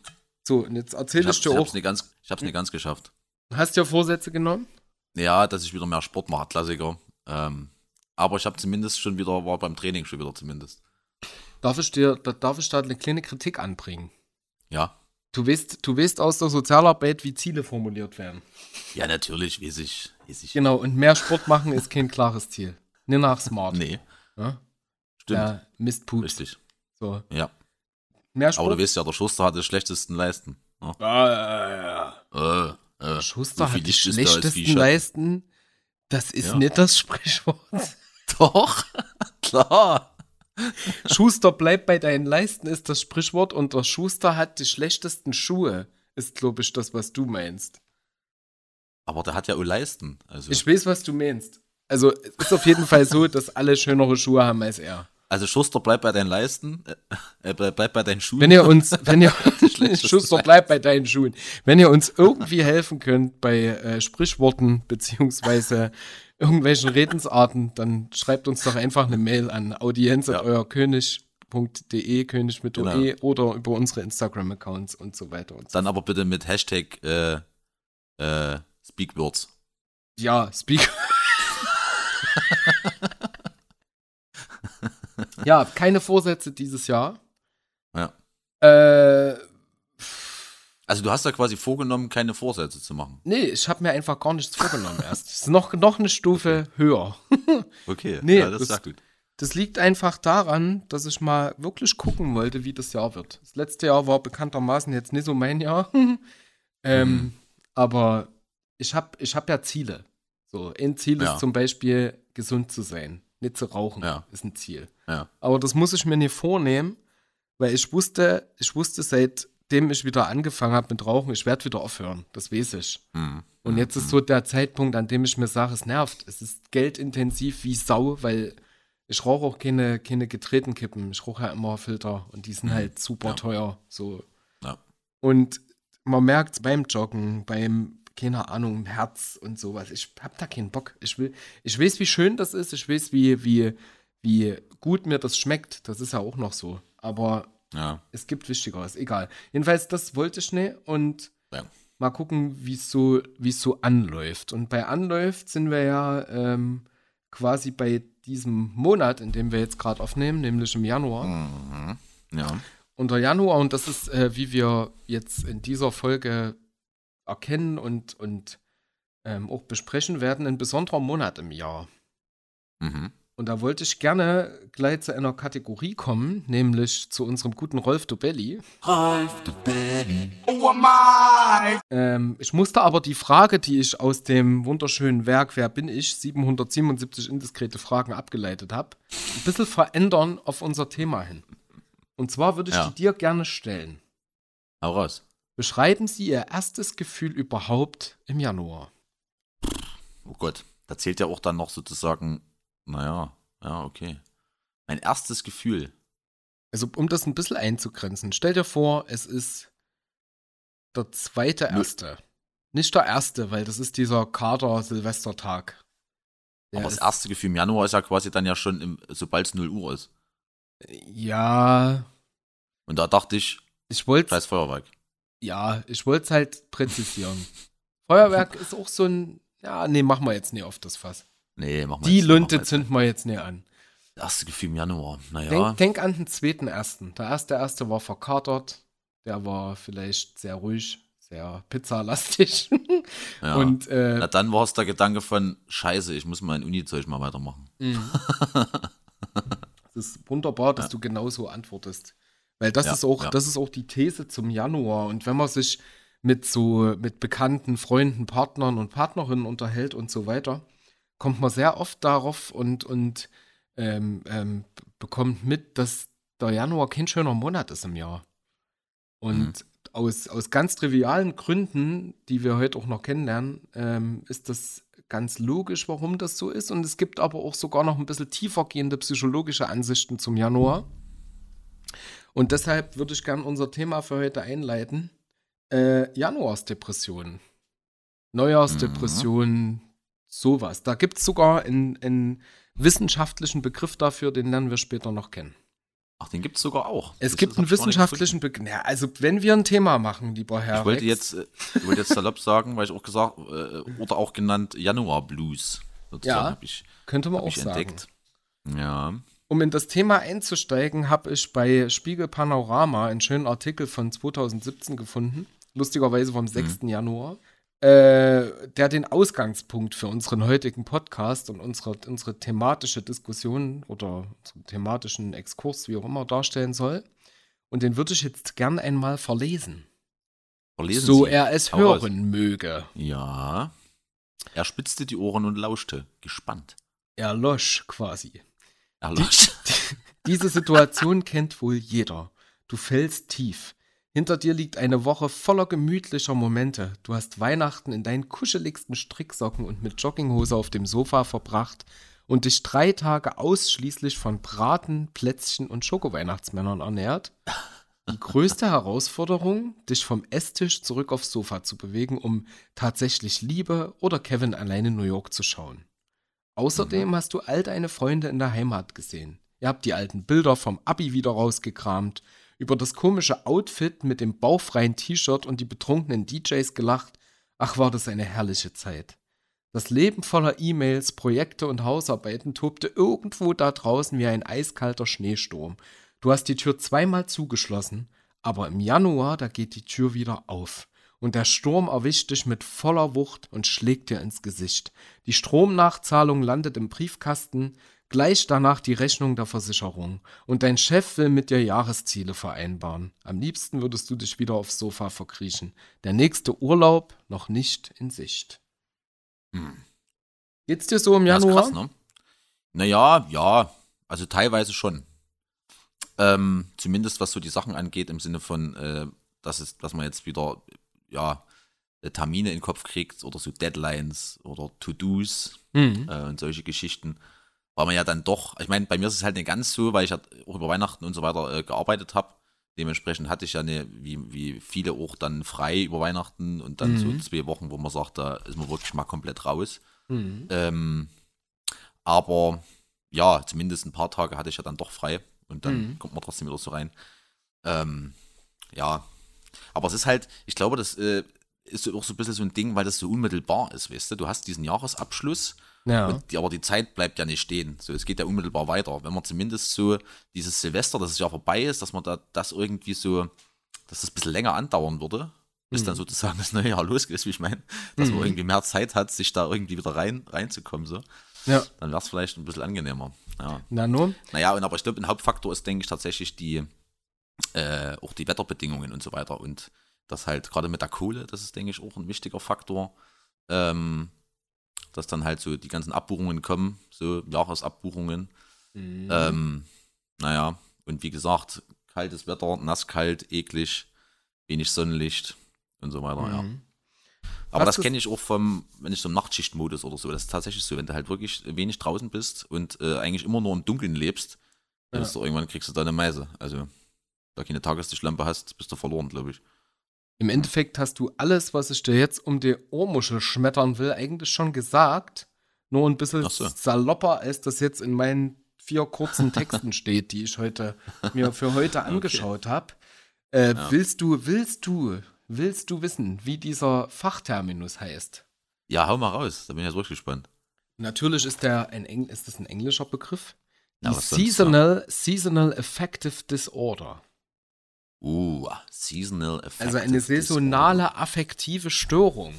So, und jetzt erzähl
Ich,
ich,
hab,
dir
ich hab's
auch.
nicht ganz, ich hab's nicht ganz geschafft.
Hast du dir Vorsätze genommen?
Ja, dass ich wieder mehr Sport mache, Klassiker. Ähm, aber ich habe zumindest schon wieder, war beim Training schon wieder zumindest.
Darf ich dir, da, darf ich da eine kleine Kritik anbringen?
Ja.
Du weißt, du weißt aus der Sozialarbeit, wie Ziele formuliert werden.
Ja, natürlich, weiß ich. Weiß ich.
Genau, und mehr Sport machen ist kein klares Ziel. Nicht nach smart.
Nee,
Ja?
stimmt.
Ja, Mistpups.
Richtig.
So.
Ja.
Mehr
Aber
Sport.
du weißt ja, der Schuster hat die schlechtesten Leisten. Ja.
Ah,
Äh, äh.
Schuster hat die schlechtesten? Leisten. Das ist
Ja.
nicht das Sprichwort. *laughs*
Doch, *laughs* klar.
Schuster bleibt bei deinen Leisten ist das Sprichwort und der Schuster hat die schlechtesten Schuhe. Ist, glaube ich, das, was du meinst.
Aber der hat ja auch Leisten. Also,
Ich weiß, was du meinst. Also, es ist auf jeden Fall so, dass alle schönere Schuhe haben als er.
Also Schuster, bleib bei deinen Leisten. Äh, äh, bleib, bleib bei deinen Schuhen.
Wenn ihr uns, *laughs* wenn ihr, Schuster, bleibt bei deinen Schuhen. Wenn ihr uns irgendwie helfen könnt bei äh, Sprichworten beziehungsweise irgendwelchen Redensarten, dann schreibt uns doch einfach eine Mail an audienz.euerkönig.de, König mit
Genau.
OE oder über unsere Instagram-Accounts und so weiter und so
Dann aber bitte mit Hashtag äh, äh, Speakwords.
Ja, Speak. *laughs* *laughs* ja, keine Vorsätze dieses Jahr.
Ja.
Äh,
Also du hast da quasi vorgenommen, keine Vorsätze zu machen.
nee, ich habe mir einfach gar nichts vorgenommen *laughs* erst. Es ist noch, noch eine Stufe höher. *laughs*
Okay,
Nee,
ja, das,
das-
ist sehr gut.
Das liegt einfach daran, dass ich mal wirklich gucken wollte, wie das Jahr wird. Das letzte Jahr war bekanntermaßen jetzt nicht so mein Jahr. *laughs* ähm,
Mhm.
Aber ich habe ich hab ja Ziele. So, ein Ziel
Ja.
ist zum Beispiel, gesund zu sein. Nicht zu rauchen,
Ja.
ist ein Ziel.
Ja.
Aber das muss ich mir nicht vornehmen, weil ich wusste, ich wusste seitdem ich wieder angefangen habe mit Rauchen, ich werde wieder aufhören. Das weiß ich.
Mhm.
Und jetzt ist so der Zeitpunkt, an dem ich mir sage, es nervt. Es ist geldintensiv wie Sau, weil ich rauche auch keine, keine gedrehten Kippen. Ich rauche ja immer Filter und die sind halt super
Ja.
teuer. So.
Ja.
Und man merkt es beim Joggen, beim, keine Ahnung, im Herz und sowas. Ich hab da keinen Bock. Ich will, ich weiß, wie schön das ist. Ich weiß, wie, wie, wie gut mir das schmeckt. Das ist ja auch noch so. Aber
Ja.
es gibt Wichtigeres, egal. Jedenfalls, das wollte ich nicht und
Ja.
mal gucken, wie es so, es so anläuft. Und bei anläuft sind wir ja ähm, quasi bei diesem Monat, in dem wir jetzt gerade aufnehmen, nämlich im Januar.
Mhm. Ja.
Und der Januar, und das ist, äh, wie wir jetzt in dieser Folge erkennen und, und ähm, auch besprechen werden, ein besonderer Monat im Jahr.
Mhm.
Und da wollte ich gerne gleich zu einer Kategorie kommen, nämlich zu unserem guten Rolf Dobelli. Ähm, ich musste aber die Frage, die ich aus dem wunderschönen Werk Wer bin ich? 777 indiskrete Fragen abgeleitet habe, ein bisschen verändern auf unser Thema hin. Und zwar würde ich
Ja.
die dir gerne stellen.
Hau raus.
Beschreiben Sie Ihr erstes Gefühl überhaupt im Januar.
Oh Gott. Da zählt ja auch dann noch sozusagen, naja, ja, okay. Mein erstes Gefühl.
Also, um das ein bisschen einzugrenzen, stell dir vor, es ist der zweite erste. Nicht der erste, weil das ist dieser Kader-Silvestertag. Der
Aber das erste Gefühl im Januar ist ja quasi dann ja schon, im, sobald es 0 Uhr ist.
Ja,
Und da dachte ich,
ich wollte
scheiß Feuerwerk.
Ja, ich wollte es halt präzisieren. *laughs* Feuerwerk ist auch so ein. Ja, nee, machen wir jetzt nicht auf das Fass.
Nee, machen wir
Die
jetzt, wir
Lunte
jetzt.
zünden wir jetzt nicht an.
Das erste Gefühl im Januar. Naja.
Denk, denk an den zweiten ersten. Der erste erste war verkatert. Der war vielleicht sehr ruhig, sehr pizzalastig. *laughs*
Ja.
Und äh,
Na, dann war es der Gedanke von, scheiße, ich muss mein Uni-Zeug mal weitermachen. *laughs*
es ist wunderbar, dass du genauso antwortest. Weil das
Ja,
ist auch,
ja.
das ist auch die These zum Januar. Und wenn man sich mit so, mit bekannten Freunden, Partnern und Partnerinnen unterhält und so weiter, kommt man sehr oft darauf und, und ähm, ähm, bekommt mit, dass der Januar kein schöner Monat ist im Jahr. Und
Mhm.
aus, aus ganz trivialen Gründen, die wir heute auch noch kennenlernen, ähm, ist das ganz logisch, warum das so ist. Und es gibt aber auch sogar noch ein bisschen tiefergehende psychologische Ansichten zum Januar. Und deshalb würde ich gern unser Thema für heute einleiten. Äh, Januarsdepression. Neujahrsdepression, sowas. Da gibt es sogar einen, einen wissenschaftlichen Begriff dafür, den lernen wir später noch kennen.
Ach, den gibt es sogar auch.
Es
Das
gibt einen wissenschaftlichen Begriff. Ja, also wenn wir ein Thema machen, lieber Herr
Ich wollte
Rex,
jetzt, äh, ich wollte jetzt salopp sagen, weil ich auch gesagt, äh, oder auch genannt Januar Blues. Sozusagen
Ja,
ich,
könnte man auch
ich
sagen.
entdeckt. Ja.
Um in das Thema einzusteigen, habe ich bei Spiegel Panorama einen schönen Artikel von 2017 gefunden, lustigerweise vom 6. Januar, äh, der den Ausgangspunkt für unseren heutigen Podcast und unsere, unsere thematische Diskussion oder unseren thematischen Exkurs, wie auch immer, darstellen soll. Und den würde ich jetzt gern einmal verlesen,
Verlesen
so
Sie.
er es hören möge.
Ja. Er spitzte die Ohren und lauschte, gespannt.
Erlosch quasi.
Erlosch. *laughs*
Diese Situation kennt wohl jeder. Du fällst tief. Hinter dir liegt eine Woche voller gemütlicher Momente. Du hast Weihnachten in deinen kuscheligsten Stricksocken und mit Jogginghose auf dem Sofa verbracht und dich drei Tage ausschließlich von Braten, Plätzchen und Schokoweihnachtsmännern ernährt. Die größte Herausforderung, dich vom Esstisch zurück aufs Sofa zu bewegen, um tatsächlich Liebe oder Kevin allein in New York zu schauen. Außerdem hast du all deine Freunde in der Heimat gesehen. Ihr habt die alten Bilder vom Abi wieder rausgekramt, über das komische Outfit mit dem bauchfreien T-Shirt und die betrunkenen DJs gelacht. Ach, war das eine herrliche Zeit. Das Leben voller E-Mails, Projekte und Hausarbeiten tobte irgendwo da draußen wie ein eiskalter Schneesturm. Du hast die Tür zweimal zugeschlossen, aber im Januar, da geht die Tür wieder auf. Und der Sturm erwischt dich mit voller Wucht und schlägt dir ins Gesicht. Die Stromnachzahlung landet im Briefkasten, gleich danach die Rechnung der Versicherung. Und dein Chef will mit dir Jahresziele vereinbaren. Am liebsten würdest du dich wieder aufs Sofa verkriechen. Der nächste Urlaub noch nicht in Sicht.
Hm.
Geht's dir so im
Ja, ist
Januar?
krass, ne? Naja, ja, also teilweise schon. Ähm, zumindest was so die Sachen angeht, im Sinne von, äh, dass, es, dass man jetzt wieder, ja, äh, Termine in den Kopf kriegt oder so Deadlines oder To-Dos
Mhm.
äh, und solche Geschichten. Weil man ja dann doch, ich meine, bei mir ist es halt nicht ganz so, weil ich halt auch über Weihnachten und so weiter äh, gearbeitet habe. Dementsprechend hatte ich ja eine, wie, wie viele auch dann frei über Weihnachten und dann
Mhm.
so zwei Wochen, wo man sagt, da ist man wirklich mal komplett raus.
Mhm.
Ähm, aber ja, zumindest ein paar Tage hatte ich ja dann doch frei und dann
Mhm.
kommt man trotzdem wieder so rein. Ähm, ja, aber es ist halt, ich glaube, das äh, ist auch so ein bisschen so ein Ding, weil das so unmittelbar ist, weißt du? Du hast diesen Jahresabschluss,
Ja.
die, aber die Zeit bleibt ja nicht stehen. So, es geht ja unmittelbar weiter. Wenn man zumindest so dieses Silvester, dass es ja vorbei ist, dass man da das irgendwie so, dass das ein bisschen länger andauern würde, bis
Mhm.
dann sozusagen das neue Jahr *laughs* losgeht, wie ich meine, dass
Mhm.
man irgendwie mehr Zeit hat, sich da irgendwie wieder rein reinzukommen, so,
ja.
dann wäre es vielleicht ein bisschen angenehmer. Ja.
Nano?
Naja, und aber ich glaube, ein Hauptfaktor ist, denke ich, tatsächlich die, äh, auch die Wetterbedingungen und so weiter. Und das halt gerade mit der Kohle, das ist, denke ich, auch ein wichtiger Faktor. Ähm, dass dann halt so die ganzen Abbuchungen kommen, so Jahresabbuchungen.
Mhm.
Ähm, naja, und wie gesagt, kaltes Wetter, nasskalt, eklig, wenig Sonnenlicht und so weiter, ja.
Mhm.
Aber
Hast
das kenne ich auch vom, wenn ich so im Nachtschichtmodus oder so, das ist tatsächlich so, wenn du halt wirklich wenig draußen bist und äh, eigentlich immer nur im Dunkeln lebst, dann
Ja.
du irgendwann kriegst du da eine Meise. Also, da keine Tageslichtlampe hast, bist du verloren, glaube ich.
Im Endeffekt hast du alles, was ich dir jetzt um die Ohrmuschel schmettern will, eigentlich schon gesagt. Nur ein bisschen
so.
salopper, als das jetzt in meinen vier kurzen *laughs* Texten steht, die ich heute mir für heute angeschaut habe. Äh,
Ja.
Willst du, willst du, willst du wissen, wie dieser Fachterminus heißt?
Ja, hau mal raus, da bin ich jetzt wirklich gespannt.
Natürlich ist der ein Eng ist das ein englischer Begriff. Die
Ja, was sonst,
Seasonal, Seasonal Affective Disorder.
Uh, Seasonal Affective
Also eine saisonale affektive Störung,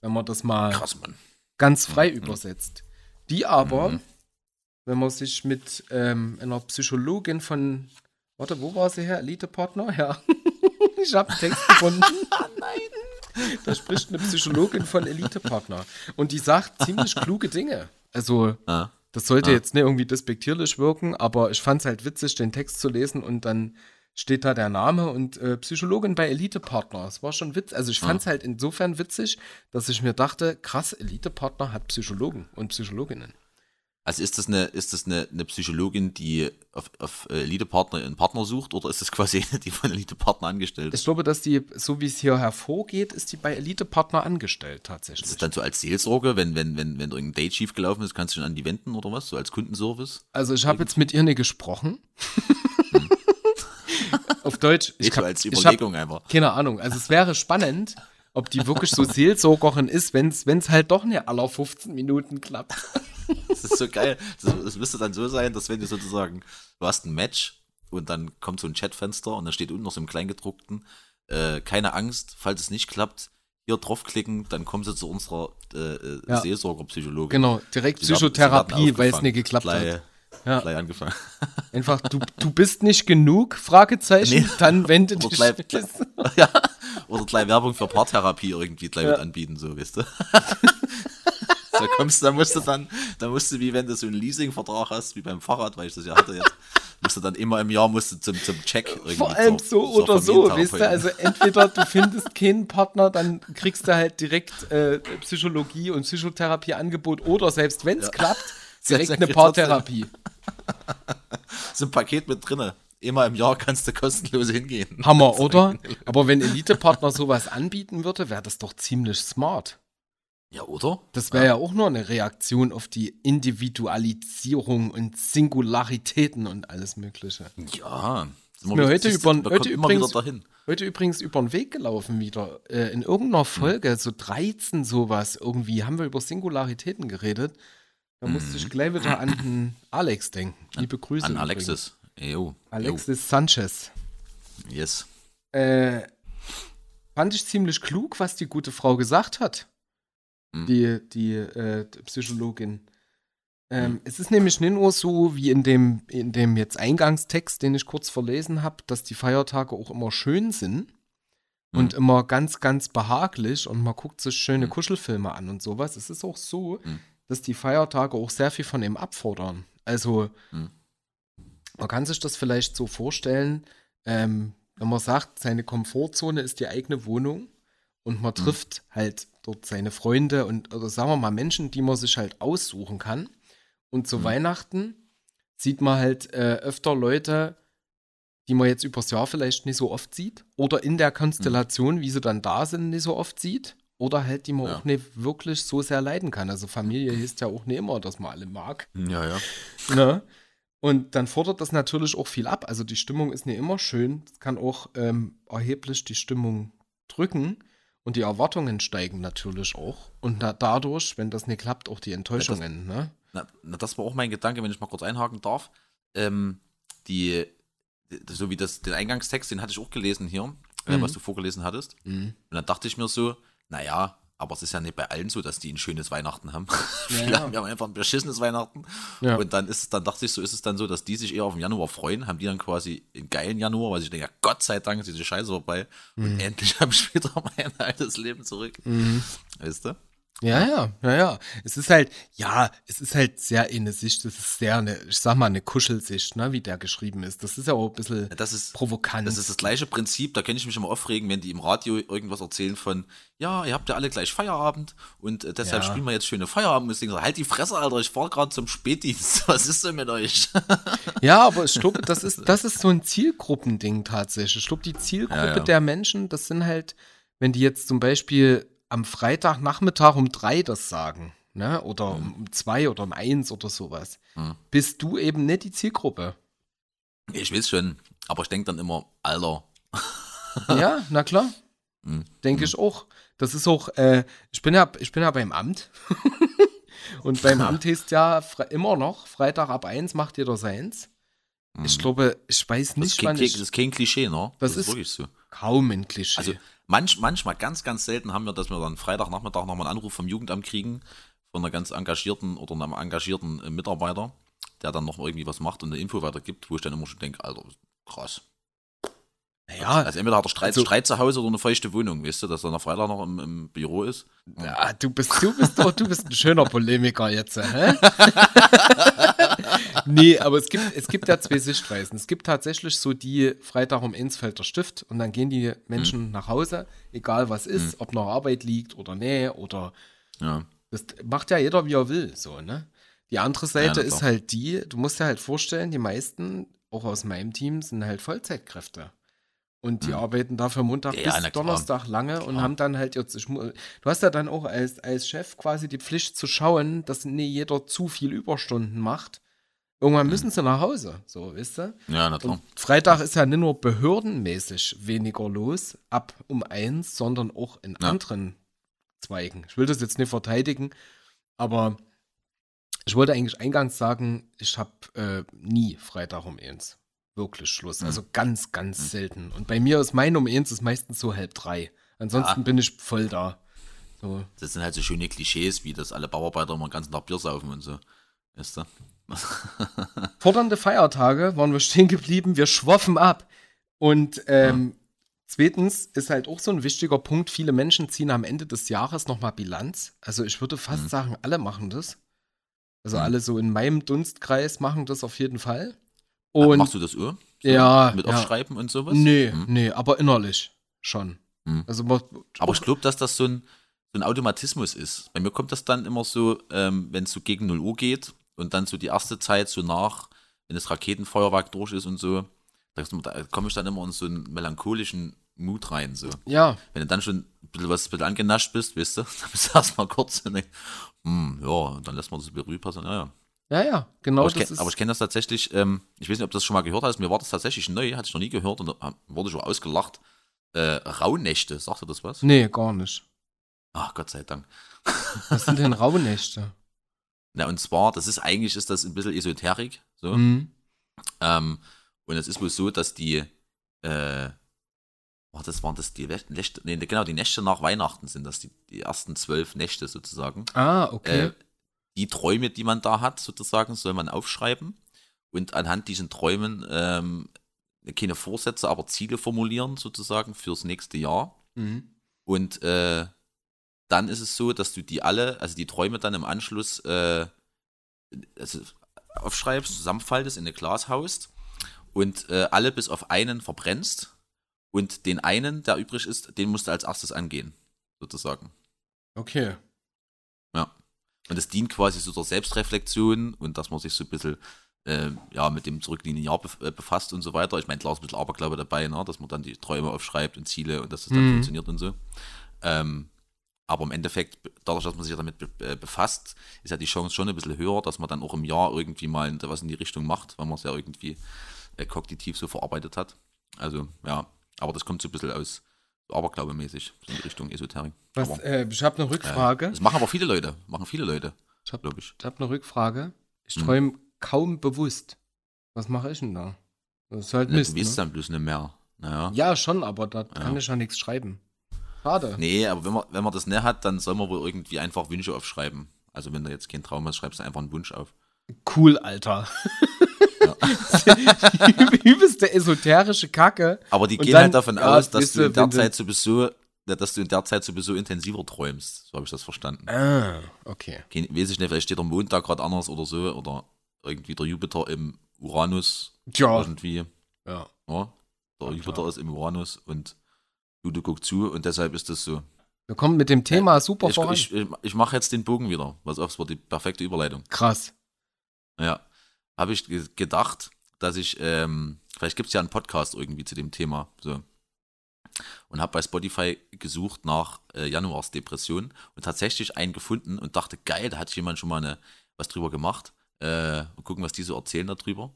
wenn man das mal
Disorder. Krass,
ganz frei übersetzt. Die aber, wenn man sich mit ähm, einer Psychologin von, warte, wo war sie her? Elite-Partner? Ja. *laughs* ich habe Text *laughs* gefunden. Nein. Da spricht eine Psychologin von Elite-Partner. Und die sagt ziemlich kluge Dinge. Also,
Ah.
das sollte
Ah.
jetzt nicht irgendwie despektierlich wirken, aber ich fand es halt witzig, den Text zu lesen und dann steht da der Name und äh, Psychologin bei Elite-Partner. Das war schon witzig. Also ich fand es halt insofern witzig, dass ich mir dachte, krass, Elite-Partner hat Psychologen und Psychologinnen.
Also ist das eine, ist das eine, eine Psychologin, die auf, auf äh, Elite-Partner einen Partner sucht oder ist das quasi eine, die von Elite-Partner angestellt ist?
Ich glaube, dass die, so wie es hier hervorgeht, ist die bei Elite-Partner angestellt
Ist
tatsächlich.
das dann so als Seelsorge, wenn, wenn, wenn, wenn irgendein Date schief gelaufen ist, kannst du schon an die wenden oder was? So als Kundenservice?
Also ich habe jetzt mit ihr nicht gesprochen. *laughs* Auf Deutsch. Ich,
Ich
hab-
als
ich hab
Überlegung einfach.
keine Ahnung. Also es wäre spannend, ob die wirklich so Seelsorgerin ist, wenn es halt doch nicht aller 15 Minuten klappt.
Das ist so geil. Das, das müsste dann so sein, dass wenn du sozusagen, du hast ein Match und dann kommt so ein Chatfenster und dann steht unten noch so im Kleingedruckten, äh, keine Angst, falls es nicht klappt, hier draufklicken, dann kommen sie zu unserer äh, äh,
Ja.
Seelsorgerpsychologin.
Genau, direkt Psychotherapie, weil es nicht geklappt
gleich,
hat. Ja.
Gleich angefangen. *laughs*
Einfach, du, du bist nicht genug, Fragezeichen,
Nee.
dann wende
Oder
dich.
gleich, *laughs* gleich, *laughs* ja. Oder gleich Werbung für Paartherapie irgendwie gleich mit anbieten, so, weißt du. da kommst du, da musst du dann, da musst du, wie wenn du so einen Leasingvertrag hast, wie beim Fahrrad, weil ich das ja hatte jetzt, musst du dann immer im Jahr musst du zum, zum Check irgendwie.
Vor allem
zur-
so
zur
oder so, weißt du, also entweder du findest keinen Partner, dann kriegst du halt direkt äh, Psychologie und Psychotherapieangebot oder selbst wenn es klappt, direkt eine Paartherapie. *laughs*
ist ein Paket mit drinne. Immer im Jahr kannst du kostenlos hingehen.
Hammer, *laughs* oder? Aber wenn Elite-Partner sowas anbieten würde, wäre das doch ziemlich smart.
Ja, oder?
Das wäre ja. auch nur eine Reaktion auf die Individualisierung und Singularitäten und alles Mögliche.
Ja. Sind
mir
wir-
heute über- heute übrigens-. Heute übrigens über den Weg gelaufen wieder. Äh, in irgendeiner Folge, so 13 sowas irgendwie, haben wir über Singularitäten geredet. Da musste ich gleich wieder an *clears throat* den Alex denken. Liebe Grüße.
An. Alexis. Jo.
Alexis Sanchez.
Jo. Yes.
Äh, fand ich ziemlich klug, was die gute Frau gesagt hat.
Hm.
Die, die, äh, die Psychologin. Ähm,
Hm.
Es ist nämlich nicht nur so wie in dem, in dem jetzt Eingangstext, den ich kurz verlesen habe, dass die Feiertage auch immer schön sind und
Hm.
immer ganz, ganz behaglich und man guckt sich schöne
Hm.
Kuschelfilme an und sowas. Es ist auch so,
Hm.
Dass die Feiertage auch sehr viel von ihm abfordern. Also,
Hm.
man kann sich das vielleicht so vorstellen, ähm, wenn man sagt, seine Komfortzone ist die eigene Wohnung und man trifft halt dort seine Freunde und oder sagen wir mal Menschen, die man sich halt aussuchen kann. Und zu
Mhm.
Weihnachten sieht man halt äh, öfter Leute, die man jetzt übers Jahr vielleicht nicht so oft sieht oder in der Konstellation, wie sie dann da sind, nicht so oft sieht oder halt die man
Ja.
auch nicht wirklich so sehr leiden kann. Also Familie ist ja auch nicht immer, dass man alle mag.
Ja, ja.
Ne? Und dann fordert das natürlich auch viel ab. Also die Stimmung ist nicht immer schön. Es kann auch ähm, erheblich die Stimmung drücken. Und die Erwartungen steigen natürlich auch. Und da, dadurch, wenn das nicht klappt, auch die Enttäuschungen. ne?
Na, na, das war auch mein Gedanke, wenn ich mal kurz einhaken darf. Ähm, die, so wie das, den Eingangstext, den hatte ich auch gelesen hier, äh,
Mhm.
was du vorgelesen hattest. Und dann dachte ich mir so, naja, aber es ist ja nicht bei allen so, dass die ein schönes Weihnachten haben. *laughs*
Ja,
Viele
ja.
haben ja einfach ein beschissenes Weihnachten.
Ja.
Und dann ist es, dann dachte ich so, ist es dann so, dass die sich eher auf den Januar freuen, haben die dann quasi einen geilen Januar, weil ich denke, ja, Gott sei Dank ist diese Scheiße vorbei.
Mhm.
Und endlich *laughs* habe ich wieder mein altes Leben zurück. Weißt du?
Ja, ja, ja, ja. Es ist halt, ja, es ist halt sehr eine Sicht, es ist sehr eine, ich sag mal, eine Kuschelsicht, ne, wie der geschrieben ist. Das ist ja auch ein bisschen
Das ist,
provokant.
Das ist das gleiche Prinzip, da kann ich mich immer aufregen, wenn die im Radio irgendwas erzählen von, ja, ihr habt ja alle gleich Feierabend und äh, deshalb
Ja.
spielen wir jetzt schöne Feierabendmusik. So, Halt die Fresse, Alter, ich fahre gerade zum Spätdienst. *laughs* Was ist denn mit euch? *laughs*
Ja, aber ich glaube, das ist, das ist so ein Zielgruppending tatsächlich. Ich glaube, die Zielgruppe
Ja, ja.
der Menschen, das sind halt, wenn die jetzt zum Beispiel am Freitagnachmittag um drei das sagen, ne? Oder um, um zwei oder um eins oder sowas,
Hm.
bist du eben nicht die Zielgruppe.
Ich weiß schon, aber ich denke dann immer, Alter. *laughs*
ja, na klar.
Hm.
Denke ich auch. Das ist auch, äh, ich bin ja, ich bin ja beim Amt. *laughs* Und beim Amt heißt ja immer noch, Freitag ab eins macht jeder seins. Ich glaube, ich weiß
Das
nicht,
ist, kein,
wann
das
ich
ist kein Klischee, ne?
Das ist-
wirklich so.
Kaum ein Klischee.
Also manch, manchmal, ganz, ganz selten haben wir, dass wir dann Freitagnachmittag nochmal einen Anruf vom Jugendamt kriegen, von einer ganz engagierten oder einem engagierten äh, Mitarbeiter, der dann noch irgendwie was macht und eine Info weitergibt, wo ich dann immer schon denke, Alter, krass.
Naja,
Also entweder hat er Streit,
also-
Streit zu Hause oder eine feuchte Wohnung, weißt du, dass er am Freitag noch im, im Büro ist.
ja, du bist, du bist doch, du bist ein schöner Polemiker jetzt, hä? *laughs* nee, aber es gibt, es gibt ja zwei Sichtweisen. Es gibt tatsächlich so die Freitag um eins fällt der Stift und dann gehen die Menschen nach Hause, egal was ist, ob noch Arbeit liegt oder nee, oder
Ja.
Das macht ja jeder, wie er will, so, ne? Die andere Seite
na
ist halt die, du musst dir halt vorstellen, die meisten, auch aus meinem Team, sind halt Vollzeitkräfte. Und die
Hm.
arbeiten dafür Montag
Ja,
bis
na klar.
Donnerstag lange und
Klar.
haben dann halt jetzt, du hast ja dann auch als, als Chef quasi die Pflicht zu schauen, dass nie jeder zu viel Überstunden macht. Irgendwann
Hm.
müssen sie nach Hause, so, weißt du?
Ja, na klar.
Und Freitag ist ja nicht nur behördenmäßig weniger los, ab um eins, sondern auch in
Ja.
anderen Zweigen. Ich will das jetzt nicht verteidigen, aber ich wollte eigentlich eingangs sagen, ich habe äh, nie Freitag um eins. Wirklich Schluss.
Hm.
Also ganz, ganz selten. Und bei mir ist mein um eins ist meistens so halb drei. Ansonsten
Ja.
bin ich voll da. So.
Das sind halt so schöne Klischees, wie das alle Bauarbeiter immer den ganzen Tag Bier saufen und so. Weißt du? *laughs*
Fordernde Feiertage waren wir stehen geblieben, wir schwoffen ab. Und ähm, zweitens ist halt auch so ein wichtiger Punkt, viele Menschen ziehen am Ende des Jahres nochmal Bilanz. Also ich würde fast
Mhm.
sagen, alle machen das. Also
Mhm.
alle so in meinem Dunstkreis machen das auf jeden Fall.
Und Machst du das Uhr?
Ja,
Mit
ja.
Aufschreiben und sowas?
nee,
Hm.
nee, aber innerlich schon.
Mhm.
Also
Aber ich glaube, dass das so ein, so ein Automatismus ist. Bei mir kommt das dann immer so, ähm, wenn es so gegen 0 Uhr geht und dann so die erste Zeit so nach, wenn das Raketenfeuerwerk durch ist und so, da, da komme ich dann immer in so einen melancholischen Mut rein. So.
ja,
Wenn du dann schon ein bisschen was ein bisschen angenascht bist, weißt du, *laughs* dann bist du erstmal kurz und denkst, hm, ja, und dann lässt man das Berühr passen. Ja, ja.
Ja, ja, genau
aber ich,
das
aber ich kenne das tatsächlich, ähm, ich weiß nicht, ob du das schon mal gehört hast, mir war das tatsächlich neu, hatte ich noch nie gehört und wurde schon ausgelacht. Äh, Rauhnächte, sagt dir das was?
nee, gar nicht.
Ach, Gott sei Dank. *laughs*
Was sind denn Rauhnächte?
Na, und zwar, das ist eigentlich, ist das ein bisschen Esoterik, so.
Mhm.
Ähm, und es ist wohl so, dass die, äh, oh, das waren das die Nächte, nee, genau, die Nächte nach Weihnachten sind das, die, die ersten zwölf Nächte sozusagen.
Ah, okay.
Äh, die Träume, die man da hat, sozusagen, soll man aufschreiben und anhand diesen Träumen ähm, keine Vorsätze, aber Ziele formulieren, sozusagen, fürs nächste Jahr.
mhm.
Und äh, dann ist es so, dass du die alle, also die Träume dann im Anschluss äh, also aufschreibst, zusammenfaltest, in eine Glas haust und äh, alle bis auf einen verbrennst und den einen, der übrig ist, den musst du als erstes angehen, sozusagen.
Okay.
Ja. Und es dient quasi so der Selbstreflexion und dass man sich so ein bisschen äh, ja, mit dem zurückliegenden Jahr äh, befasst und so weiter. Ich meine, klar ist ein bisschen Aberglaube dabei, ne? dass man dann die Träume aufschreibt und Ziele und dass das dann
Mhm.
funktioniert und so. Ähm, aber im Endeffekt, dadurch, dass man sich damit be äh, befasst, ist ja die Chance schon ein bisschen höher, dass man dann auch im Jahr irgendwie mal was in die Richtung macht, weil man es ja irgendwie äh, kognitiv so verarbeitet hat. Also, ja, aber das kommt so ein bisschen aus Aberglaube-mäßig, in Richtung Esoterik.
Was,
aber,
äh, ich habe eine Rückfrage.
das machen aber viele Leute, machen viele Leute,
ich habe
glaube ich.
ich hab eine Rückfrage. Ich
Hm.
träume kaum bewusst. Was mache ich denn da? Das ist halt Mist.
du weißt
Ne?
dann bloß nicht mehr. Naja.
Ja, schon, aber da kann
Ja.
ich ja nichts schreiben. Schade.
Nee, aber wenn man, wenn man das nicht hat, dann soll man wohl irgendwie einfach Wünsche aufschreiben. Also wenn du jetzt keinen Traum hast, schreibst du einfach einen Wunsch auf.
Cool, Alter. *laughs* *laughs* Die übelste esoterische Kacke.
Aber die gehen
dann-
halt davon
ja,
aus, dass du in
du,
der
du-
Zeit sowieso, dass du in der Zeit sowieso intensiver träumst. So habe ich das verstanden.
Ah, okay.
Kein, weiß ich nicht, vielleicht steht der Mond da gerade anders oder so, oder irgendwie der Jupiter im Uranus
Tja.
irgendwie.
Ja.
Ja? Der
Ja,
Jupiter
klar.
ist im Uranus und Pluto guckt zu und deshalb ist das so.
Wir kommen mit dem Thema super
Ich,
voran.
ich, ich, ich mache jetzt den Bogen wieder. Was auf, es war die perfekte Überleitung.
Krass.
Ja, habe ich ge- gedacht, dass ich, ähm, vielleicht gibt es ja einen Podcast irgendwie zu dem Thema, so. Und habe bei Spotify gesucht nach äh, Januarsdepression und tatsächlich einen gefunden und dachte, geil, da hat jemand schon mal eine, was drüber gemacht. Äh, und gucken, was die so erzählen darüber.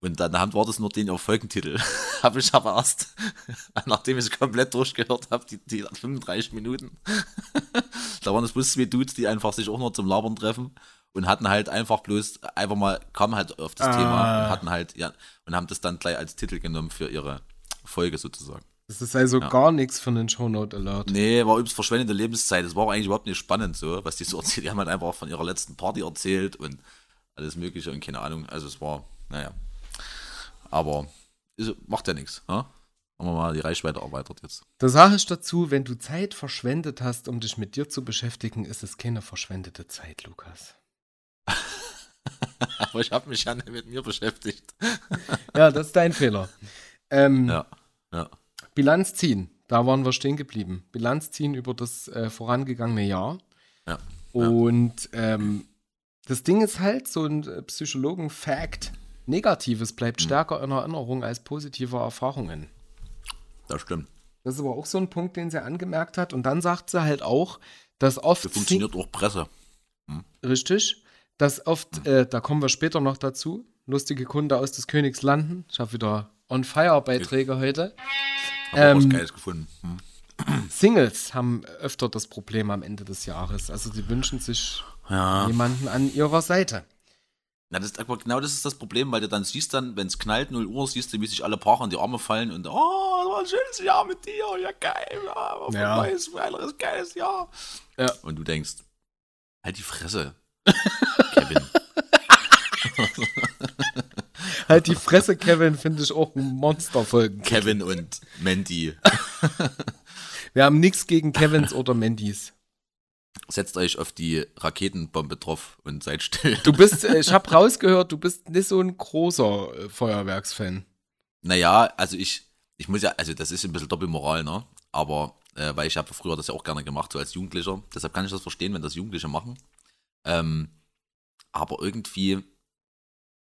Und dann war das nur den auf Folgentitel. *laughs* habe ich aber erst, *laughs* nachdem ich es komplett durchgehört habe, die, die 35 Minuten, *laughs* da waren es bloß zwei Dudes, die einfach sich auch nur zum Labern treffen. Und hatten halt einfach bloß, einfach mal, kamen halt auf das
Ah.
Thema und hatten halt, ja, und haben das dann gleich als Titel genommen für ihre Folge sozusagen.
Das ist also
Ja.
gar nichts für einen Shownote Alert.
Nee, war übrigens verschwendete Lebenszeit. Das war auch eigentlich überhaupt nicht spannend, so, was die so *laughs* erzählt. Die haben halt einfach von ihrer letzten Party erzählt und alles Mögliche und keine Ahnung. Also, es war, naja. Aber ist, macht ja nichts. Ja? Haben wir mal die Reichweite erweitert jetzt.
Da sage ich dazu, wenn du Zeit verschwendet hast, um dich mit dir zu beschäftigen, ist es keine verschwendete Zeit, Lukas. *laughs*
Aber ich habe mich ja nicht mit mir beschäftigt. *laughs*
Ja, das ist dein Fehler. Ähm,
Ja, ja.
Bilanz ziehen, da waren wir stehen geblieben. Bilanz ziehen über das äh, vorangegangene Jahr.
Ja.
Und ähm, das Ding ist halt, so ein äh, Psychologen-Fact, Negatives
Hm.
bleibt stärker in Erinnerung als positive Erfahrungen.
Das stimmt.
Das ist aber auch so ein Punkt, den sie angemerkt hat. Und dann sagt sie halt auch, dass oft
So funktioniert auch Presse.
Richtig. Dass oft, äh, da kommen wir später noch dazu, lustige Kunde aus des Königs landen. Ich habe wieder On-Fire-Beiträge heute.
Haben
Ähm,
was Geiles gefunden. Hm.
Singles haben öfter das Problem am Ende des Jahres. Also sie wünschen sich
Ja.
jemanden an ihrer Seite.
Na, das, genau das ist das Problem, weil du dann siehst dann, wenn es knallt, 0 Uhr, siehst du, wie sich alle Paare in die Arme fallen und oh, das war ein schönes Jahr mit dir, ja geil, ja, war
Ja.
neues, geiles Jahr.
Ja.
Und du denkst, halt die Fresse, *laughs* Kevin. *laughs*
Halt die Fresse, Kevin, finde ich auch ein Monsterfolgen.
Kevin und Mandy. *laughs*
Wir haben nichts gegen Kevins oder Mandys.
Setzt euch auf die Raketenbombe drauf und seid still.
Du bist, *laughs* ich habe rausgehört, du bist nicht so ein großer äh, Feuerwerksfan.
Naja, also ich, ich muss ja, also das ist ein bisschen Doppelmoral, ne? Aber, äh, weil ich habe früher das ja auch gerne gemacht, so als Jugendlicher. Deshalb kann ich das verstehen, wenn das Jugendliche machen. Ähm, aber irgendwie,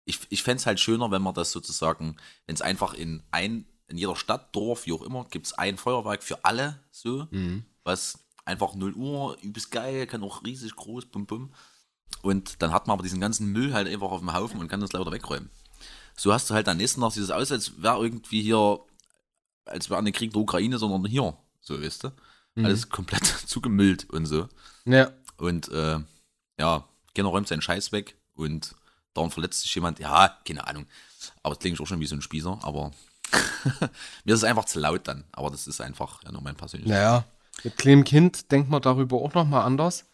ich, ich fände es halt schöner, wenn man das sozusagen, wenn es einfach in ein, in jeder Stadt, Dorf, wie auch immer, gibt es ein Feuerwerk für alle, so, was einfach 0 Uhr, übelst geil, kann auch riesig groß, bum bum. Und dann hat man aber diesen ganzen Müll halt einfach auf dem Haufen und kann das lauter wegräumen. So hast du halt am nächsten Tag dieses aus, als wäre irgendwie hier, als wäre ein Krieg der Ukraine, sondern hier, so weißt du. Alles komplett *laughs* zugemüllt und so.
Ja.
Und äh, ja, keiner räumt seinen Scheiß weg und daran verletzt sich jemand. Ja, keine Ahnung. Aber das klingt auch schon wie so ein Spießer, aber *laughs* mir ist es einfach zu laut dann. Aber das ist einfach ja, nur mein persönliches.
Naja, mit kleinem Kind denkt man darüber auch nochmal anders.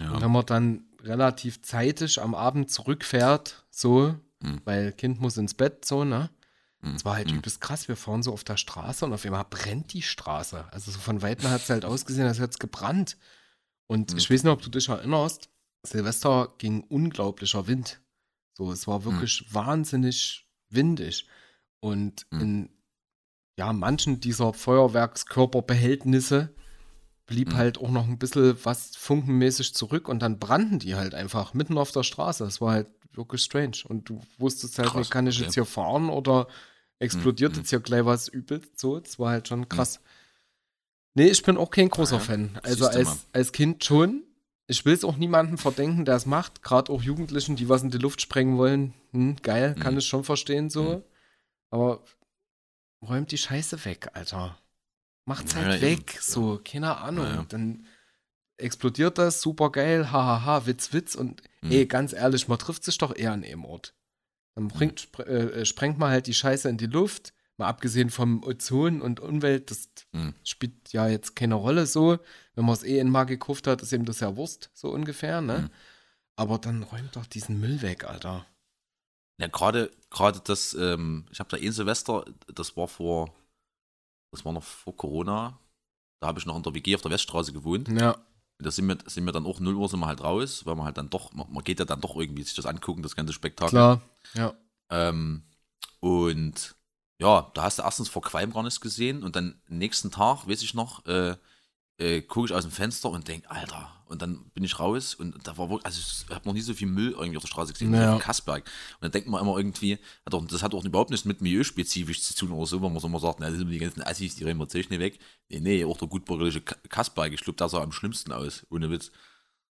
Ja.
Und wenn man dann relativ zeitig am Abend zurückfährt, so,
Mhm.
weil Kind muss ins Bett, so, ne?
Mhm.
Es war halt
Mhm.
übelst krass. Wir fahren so auf der Straße und auf einmal brennt die Straße. Also so von Weitem hat es halt ausgesehen, als hätte es gebrannt. Und
Mhm.
ich weiß nicht, ob du dich erinnerst, Silvester ging unglaublicher Wind. So, es war wirklich wahnsinnig windig. Und
Mhm.
in ja, manchen dieser Feuerwerkskörperbehältnisse blieb
Mhm.
halt auch noch ein bisschen was funkenmäßig zurück und dann brannten die halt einfach mitten auf der Straße. Das war halt wirklich strange. Und du wusstest halt
Krass,
nicht, kann ich
okay.
jetzt hier fahren oder explodiert
Mhm.
jetzt hier gleich was übelst so. Das war halt schon krass. Nee, ich bin auch kein großer
ja,
Fan. Also als, als Kind schon. Ich will es auch niemandem verdenken, der es macht. Gerade auch Jugendlichen, die was in die Luft sprengen wollen. Hm, geil, kann
Mhm.
ich schon verstehen so.
Mhm.
Aber räumt die Scheiße weg, Alter. Macht's halt
Ja, eben.
weg. So, keine Ahnung.
Ja, ja.
Dann explodiert das, super geil, hahaha, Witz, Witz. Und
Mhm.
ey, ganz ehrlich, man trifft sich doch eher an einem Ort. Dann bringt, spr äh, sprengt man halt die Scheiße in die Luft. Mal abgesehen vom Ozon und Umwelt, das
Mhm.
spielt ja jetzt keine Rolle so. Wenn man es eh in mal gekauft hat, ist ihm das ja Wurst, so ungefähr, ne?
Mhm.
Aber dann räumt doch diesen Müll weg, Alter.
Ja, gerade, gerade das, ähm, ich habe da ein Silvester, das war vor, das war noch vor Corona. Da habe ich noch in der WG auf der Weststraße gewohnt.
Ja.
Da sind wir, sind wir dann auch 0 Uhr sind wir halt raus, weil man halt dann doch, man, man geht ja dann doch irgendwie sich das angucken, das ganze Spektakel.
Klar. Ja.
Ähm, und ja, da hast du erstens vor Qualm gar nichts gesehen und dann nächsten Tag, weiß ich noch, äh, äh, gucke ich aus dem Fenster und denke, Alter, und dann bin ich raus und da war wirklich, also ich habe noch nie so viel Müll irgendwie auf der Straße gesehen, wie
Ja.
auf Kassberg. Und dann denkt man immer irgendwie, hat auch, das hat auch überhaupt nichts mit milieuspezifisch zu tun oder so, wenn man so immer sagt, na, das sind die ganzen Assis, die rennen wir nicht weg. Nee, nee, auch der gutbürgerliche Ka- Kassberg, ich glaube, da sah am schlimmsten aus, ohne Witz.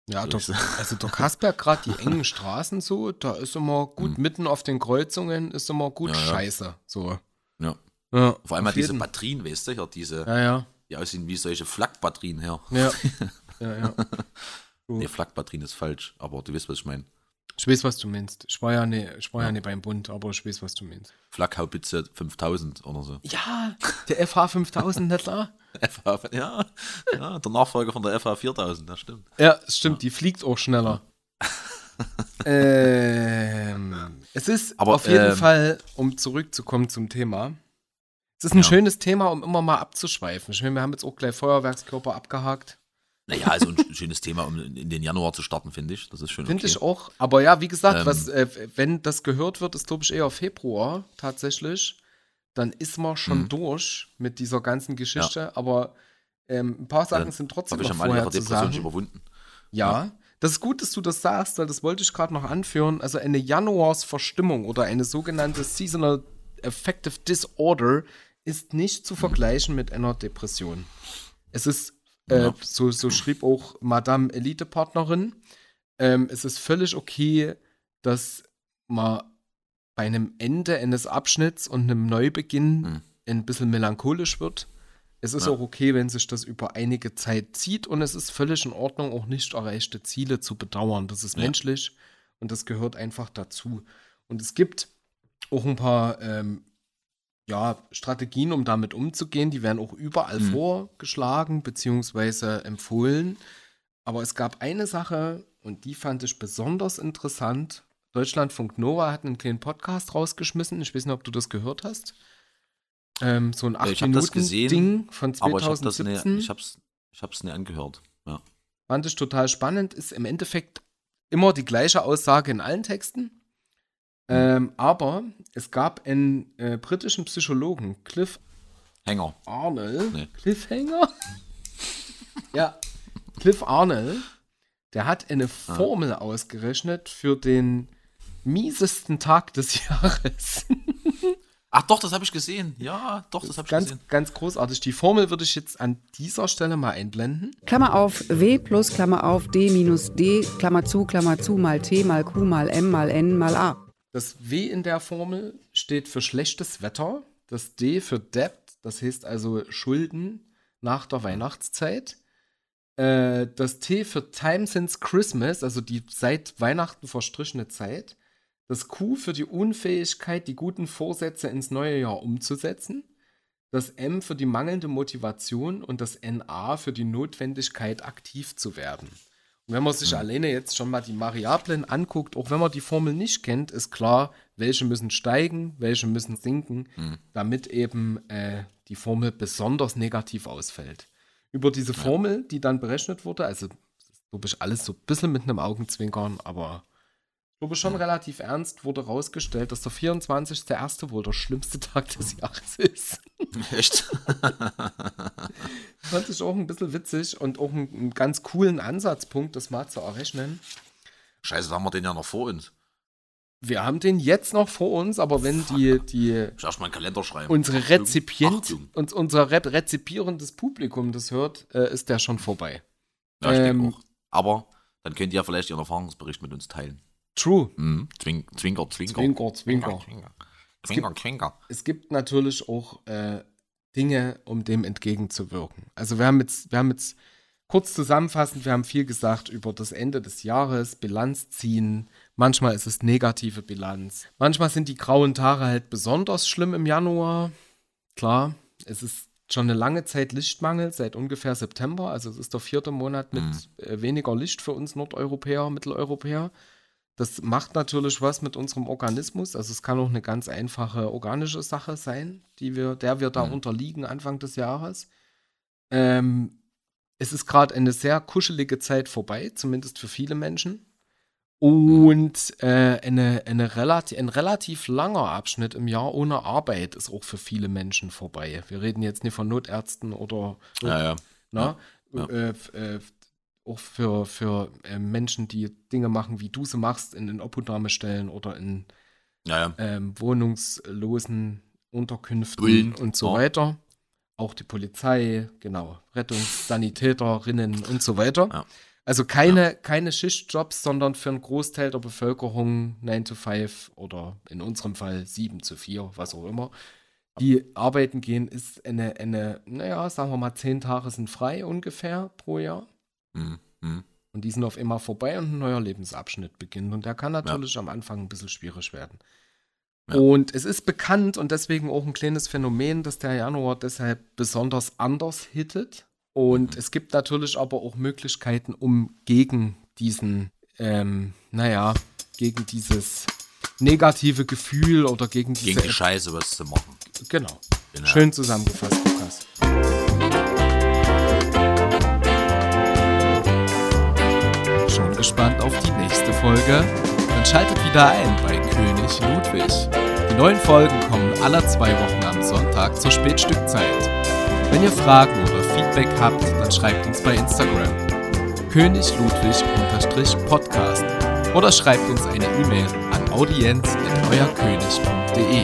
Ja,
So es.
also der Kasperg, gerade die engen Straßen so, da ist immer gut, mitten auf den Kreuzungen ist immer gut
Mhm. Ja.
scheiße. So.
Ja.
Ja,
Vor allem
auf
diese. Batterien, weißt du, diese,
Ja, ja.
die aussehen wie solche Flakbatterien her.
Ja. *laughs* ja, ja. So.
Nee, Flakbatterien ist falsch, aber du weißt, was ich meine.
Ich weiß, was du meinst. Ich war ja nicht, ich war ja. nicht beim Bund, aber ich weiß, was du meinst.
Flakhaubitze 5000 oder so.
Ja, der FH 5000, nicht klar? *laughs*
FH, ja, ja, der Nachfolger von der FH 4000, das stimmt.
Ja, stimmt, ja. die fliegt auch schneller. ähm, es ist aber, auf jeden ähm, Fall, um zurückzukommen zum Thema, es ist ein ja. schönes Thema, um immer mal abzuschweifen. Ich meine, wir haben jetzt auch gleich Feuerwerkskörper abgehakt.
Naja, also ein schönes Thema, um in den Januar zu starten, finde ich. Das ist schön.
Finde okay. ich auch. Aber ja, wie gesagt, ähm, was, äh, wenn das gehört wird, ist, glaube ich, eher Februar tatsächlich. Dann ist man schon mhm. durch mit dieser ganzen Geschichte. Ja. Aber ähm, ein paar Sachen sind trotzdem noch vorher zu sagen.
überwunden.
Ja, ja, das ist gut, dass du das sagst, weil das wollte ich gerade noch anführen. Also eine Januarsverstimmung oder eine sogenannte Seasonal Affective Disorder ist nicht zu vergleichen mit einer Depression. Es ist äh, ja. so, so schrieb auch Madame Elite-Partnerin. Ähm, es ist völlig okay, dass man bei einem Ende eines Abschnitts und einem Neubeginn mhm. ein bisschen melancholisch wird. Es ist ja. auch okay, wenn sich das über einige Zeit zieht und es ist völlig in Ordnung, auch nicht erreichte Ziele zu bedauern. Das ist ja. menschlich und das gehört einfach dazu. Und es gibt auch ein paar ähm, ja, Strategien, um damit umzugehen, die werden auch überall mhm. vorgeschlagen bzw. empfohlen. Aber es gab eine Sache und die fand ich besonders interessant. Deutschlandfunk Nova hat einen kleinen Podcast rausgeschmissen. Ich weiß nicht, ob du das gehört hast. Ähm, so ein 8-Minuten-Ding von 2017.
ich habe es ich hab's nicht angehört. Ja.
Fand ich total spannend. Ist im Endeffekt immer die gleiche Aussage in allen Texten. Ähm, aber es gab einen äh, britischen Psychologen, Cliff
Hanger.
Arnold. Nee. Cliffhanger? *laughs* ja, Cliff Arnold, der hat eine ah. Formel ah. ausgerechnet für den miesesten Tag des *laughs* Jahres.
Ach doch, das habe ich gesehen. Ja, doch, das habe ich
ganz,
gesehen.
Ganz großartig. Die Formel würde ich jetzt an dieser Stelle mal einblenden.
Klammer auf W plus Klammer auf D minus D, Klammer zu, Klammer zu, mal T, mal Q, mal M, mal N, mal A.
Das W in der Formel steht für schlechtes Wetter, das D für Debt, das heißt also Schulden nach der Weihnachtszeit. Äh, das T für Time since Christmas, also die seit Weihnachten verstrichene Zeit. Das Q für die Unfähigkeit, die guten Vorsätze ins neue Jahr umzusetzen. Das M für die mangelnde Motivation und das NA für die Notwendigkeit, aktiv zu werden. Und wenn man sich mhm. alleine jetzt schon mal die Variablen anguckt, auch wenn man die Formel nicht kennt, ist klar, welche müssen steigen, welche müssen sinken, mhm. damit eben äh, die Formel besonders negativ ausfällt. Über diese. Formel, die dann berechnet wurde, also glaube ich alles so ein bisschen mit einem Augenzwinkern, aber glaube schon relativ ernst, wurde rausgestellt, dass der 24.01. wohl der schlimmste Tag des Jahres ist.
Echt? *laughs*
Fand ich auch ein bisschen witzig und auch einen, einen ganz coolen Ansatzpunkt, das mal zu errechnen.
Scheiße, haben wir den ja noch vor uns.
Wir haben den jetzt noch vor uns, aber wenn Fuck. die, die
ich erst mal einen Kalender schreiben.
unsere Rezipient und unser Re rezipierendes Publikum das hört, äh, ist der schon vorbei.
Ja, ich ähm, denke auch. Aber dann könnt ihr ja vielleicht Ihren Erfahrungsbericht mit uns teilen.
True.
Mhm. Zwink, zwinker, zwinker.
Zwinker, zwinker.
zwinker. Zwinker, zwinker.
Es gibt natürlich auch äh, Dinge, um dem entgegenzuwirken. Also wir haben jetzt, wir haben jetzt kurz zusammenfassend, wir haben viel gesagt über das Ende des Jahres, Bilanz ziehen. Manchmal ist es negative Bilanz. Manchmal sind die grauen Tage halt besonders schlimm im Januar. Klar, es ist schon eine lange Zeit Lichtmangel, seit ungefähr September. Also es ist der vierte Monat mit mhm. äh, weniger Licht für uns Nordeuropäer, Mitteleuropäer. Das macht natürlich was mit unserem Organismus. Also es kann auch eine ganz einfache organische Sache sein, die wir, der wir da mhm. unterliegen Anfang des Jahres. Ähm, es ist gerade eine sehr kuschelige Zeit vorbei, zumindest für viele Menschen. Und äh, eine, eine relati ein relativ langer Abschnitt im Jahr ohne Arbeit ist auch für viele Menschen vorbei. Wir reden jetzt nicht von Notärzten oder
ja, ja.
Na, ja. Äh, äh, auch für, für äh, Menschen, die Dinge machen, wie du sie machst, in den Obhutnahmestellen oder in
ja, ja.
Ähm, wohnungslosen Unterkünften Bullen. und so oh. weiter. Auch die Polizei, genau, Rettungssanitäterinnen und so weiter. Ja. Also keine, keine Schichtjobs, sondern für einen Großteil der Bevölkerung 9 to 5 oder in unserem Fall 7 zu 4, was auch immer. Die arbeiten gehen, ist eine, eine, naja, sagen wir mal, 10 Tage sind frei ungefähr pro Jahr.
Mhm.
Und die sind auf immer vorbei und ein neuer Lebensabschnitt beginnt. Und der kann natürlich am Anfang ein bisschen schwierig werden.
Ja.
Und es ist bekannt und deswegen auch ein kleines Phänomen, dass der Januar deshalb besonders anders hittet. Und
Mhm.
es gibt natürlich aber auch Möglichkeiten, um gegen diesen, ähm, naja, gegen dieses negative Gefühl oder gegen diese.
Gegen die Scheiße was zu machen.
genau.
Genau.
Schön zusammengefasst, gespannt auf die nächste Folge? Dann schaltet wieder ein bei König Ludwig. Die neuen Folgen kommen alle zwei Wochen am Sonntag zur Spätstückzeit. Wenn ihr Fragen oder Feedback habt, dann schreibt uns bei Instagram. König Ludwig-Podcast oder schreibt uns eine E-Mail an audienz.euerkönig.de.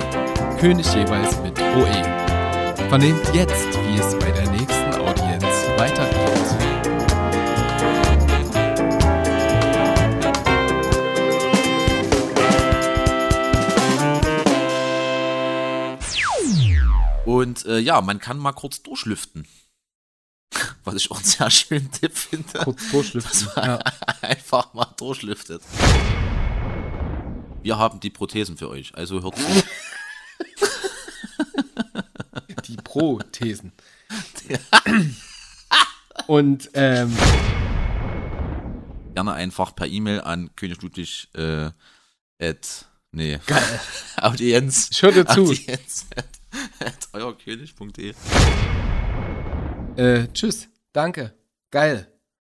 König jeweils mit OE. Vernehmt jetzt, wie es bei der nächsten Audienz weitergeht.
Und äh, ja, man kann mal kurz durchlüften. *laughs* Was ich auch einen sehr schönen Tipp finde.
Kurz durchlüften.
dass man
Ja. *laughs*
einfach mal durchlüftet. Wir haben die Prothesen für euch, also hört zu. *laughs*
Die Prothesen. Und ähm,
Gerne einfach per E-Mail an König Ludwig äh, at, nee, Audienz.
ich höre zu.
Audienz at *laughs* euerkönig.de.
Äh, tschüss. Danke. Geil.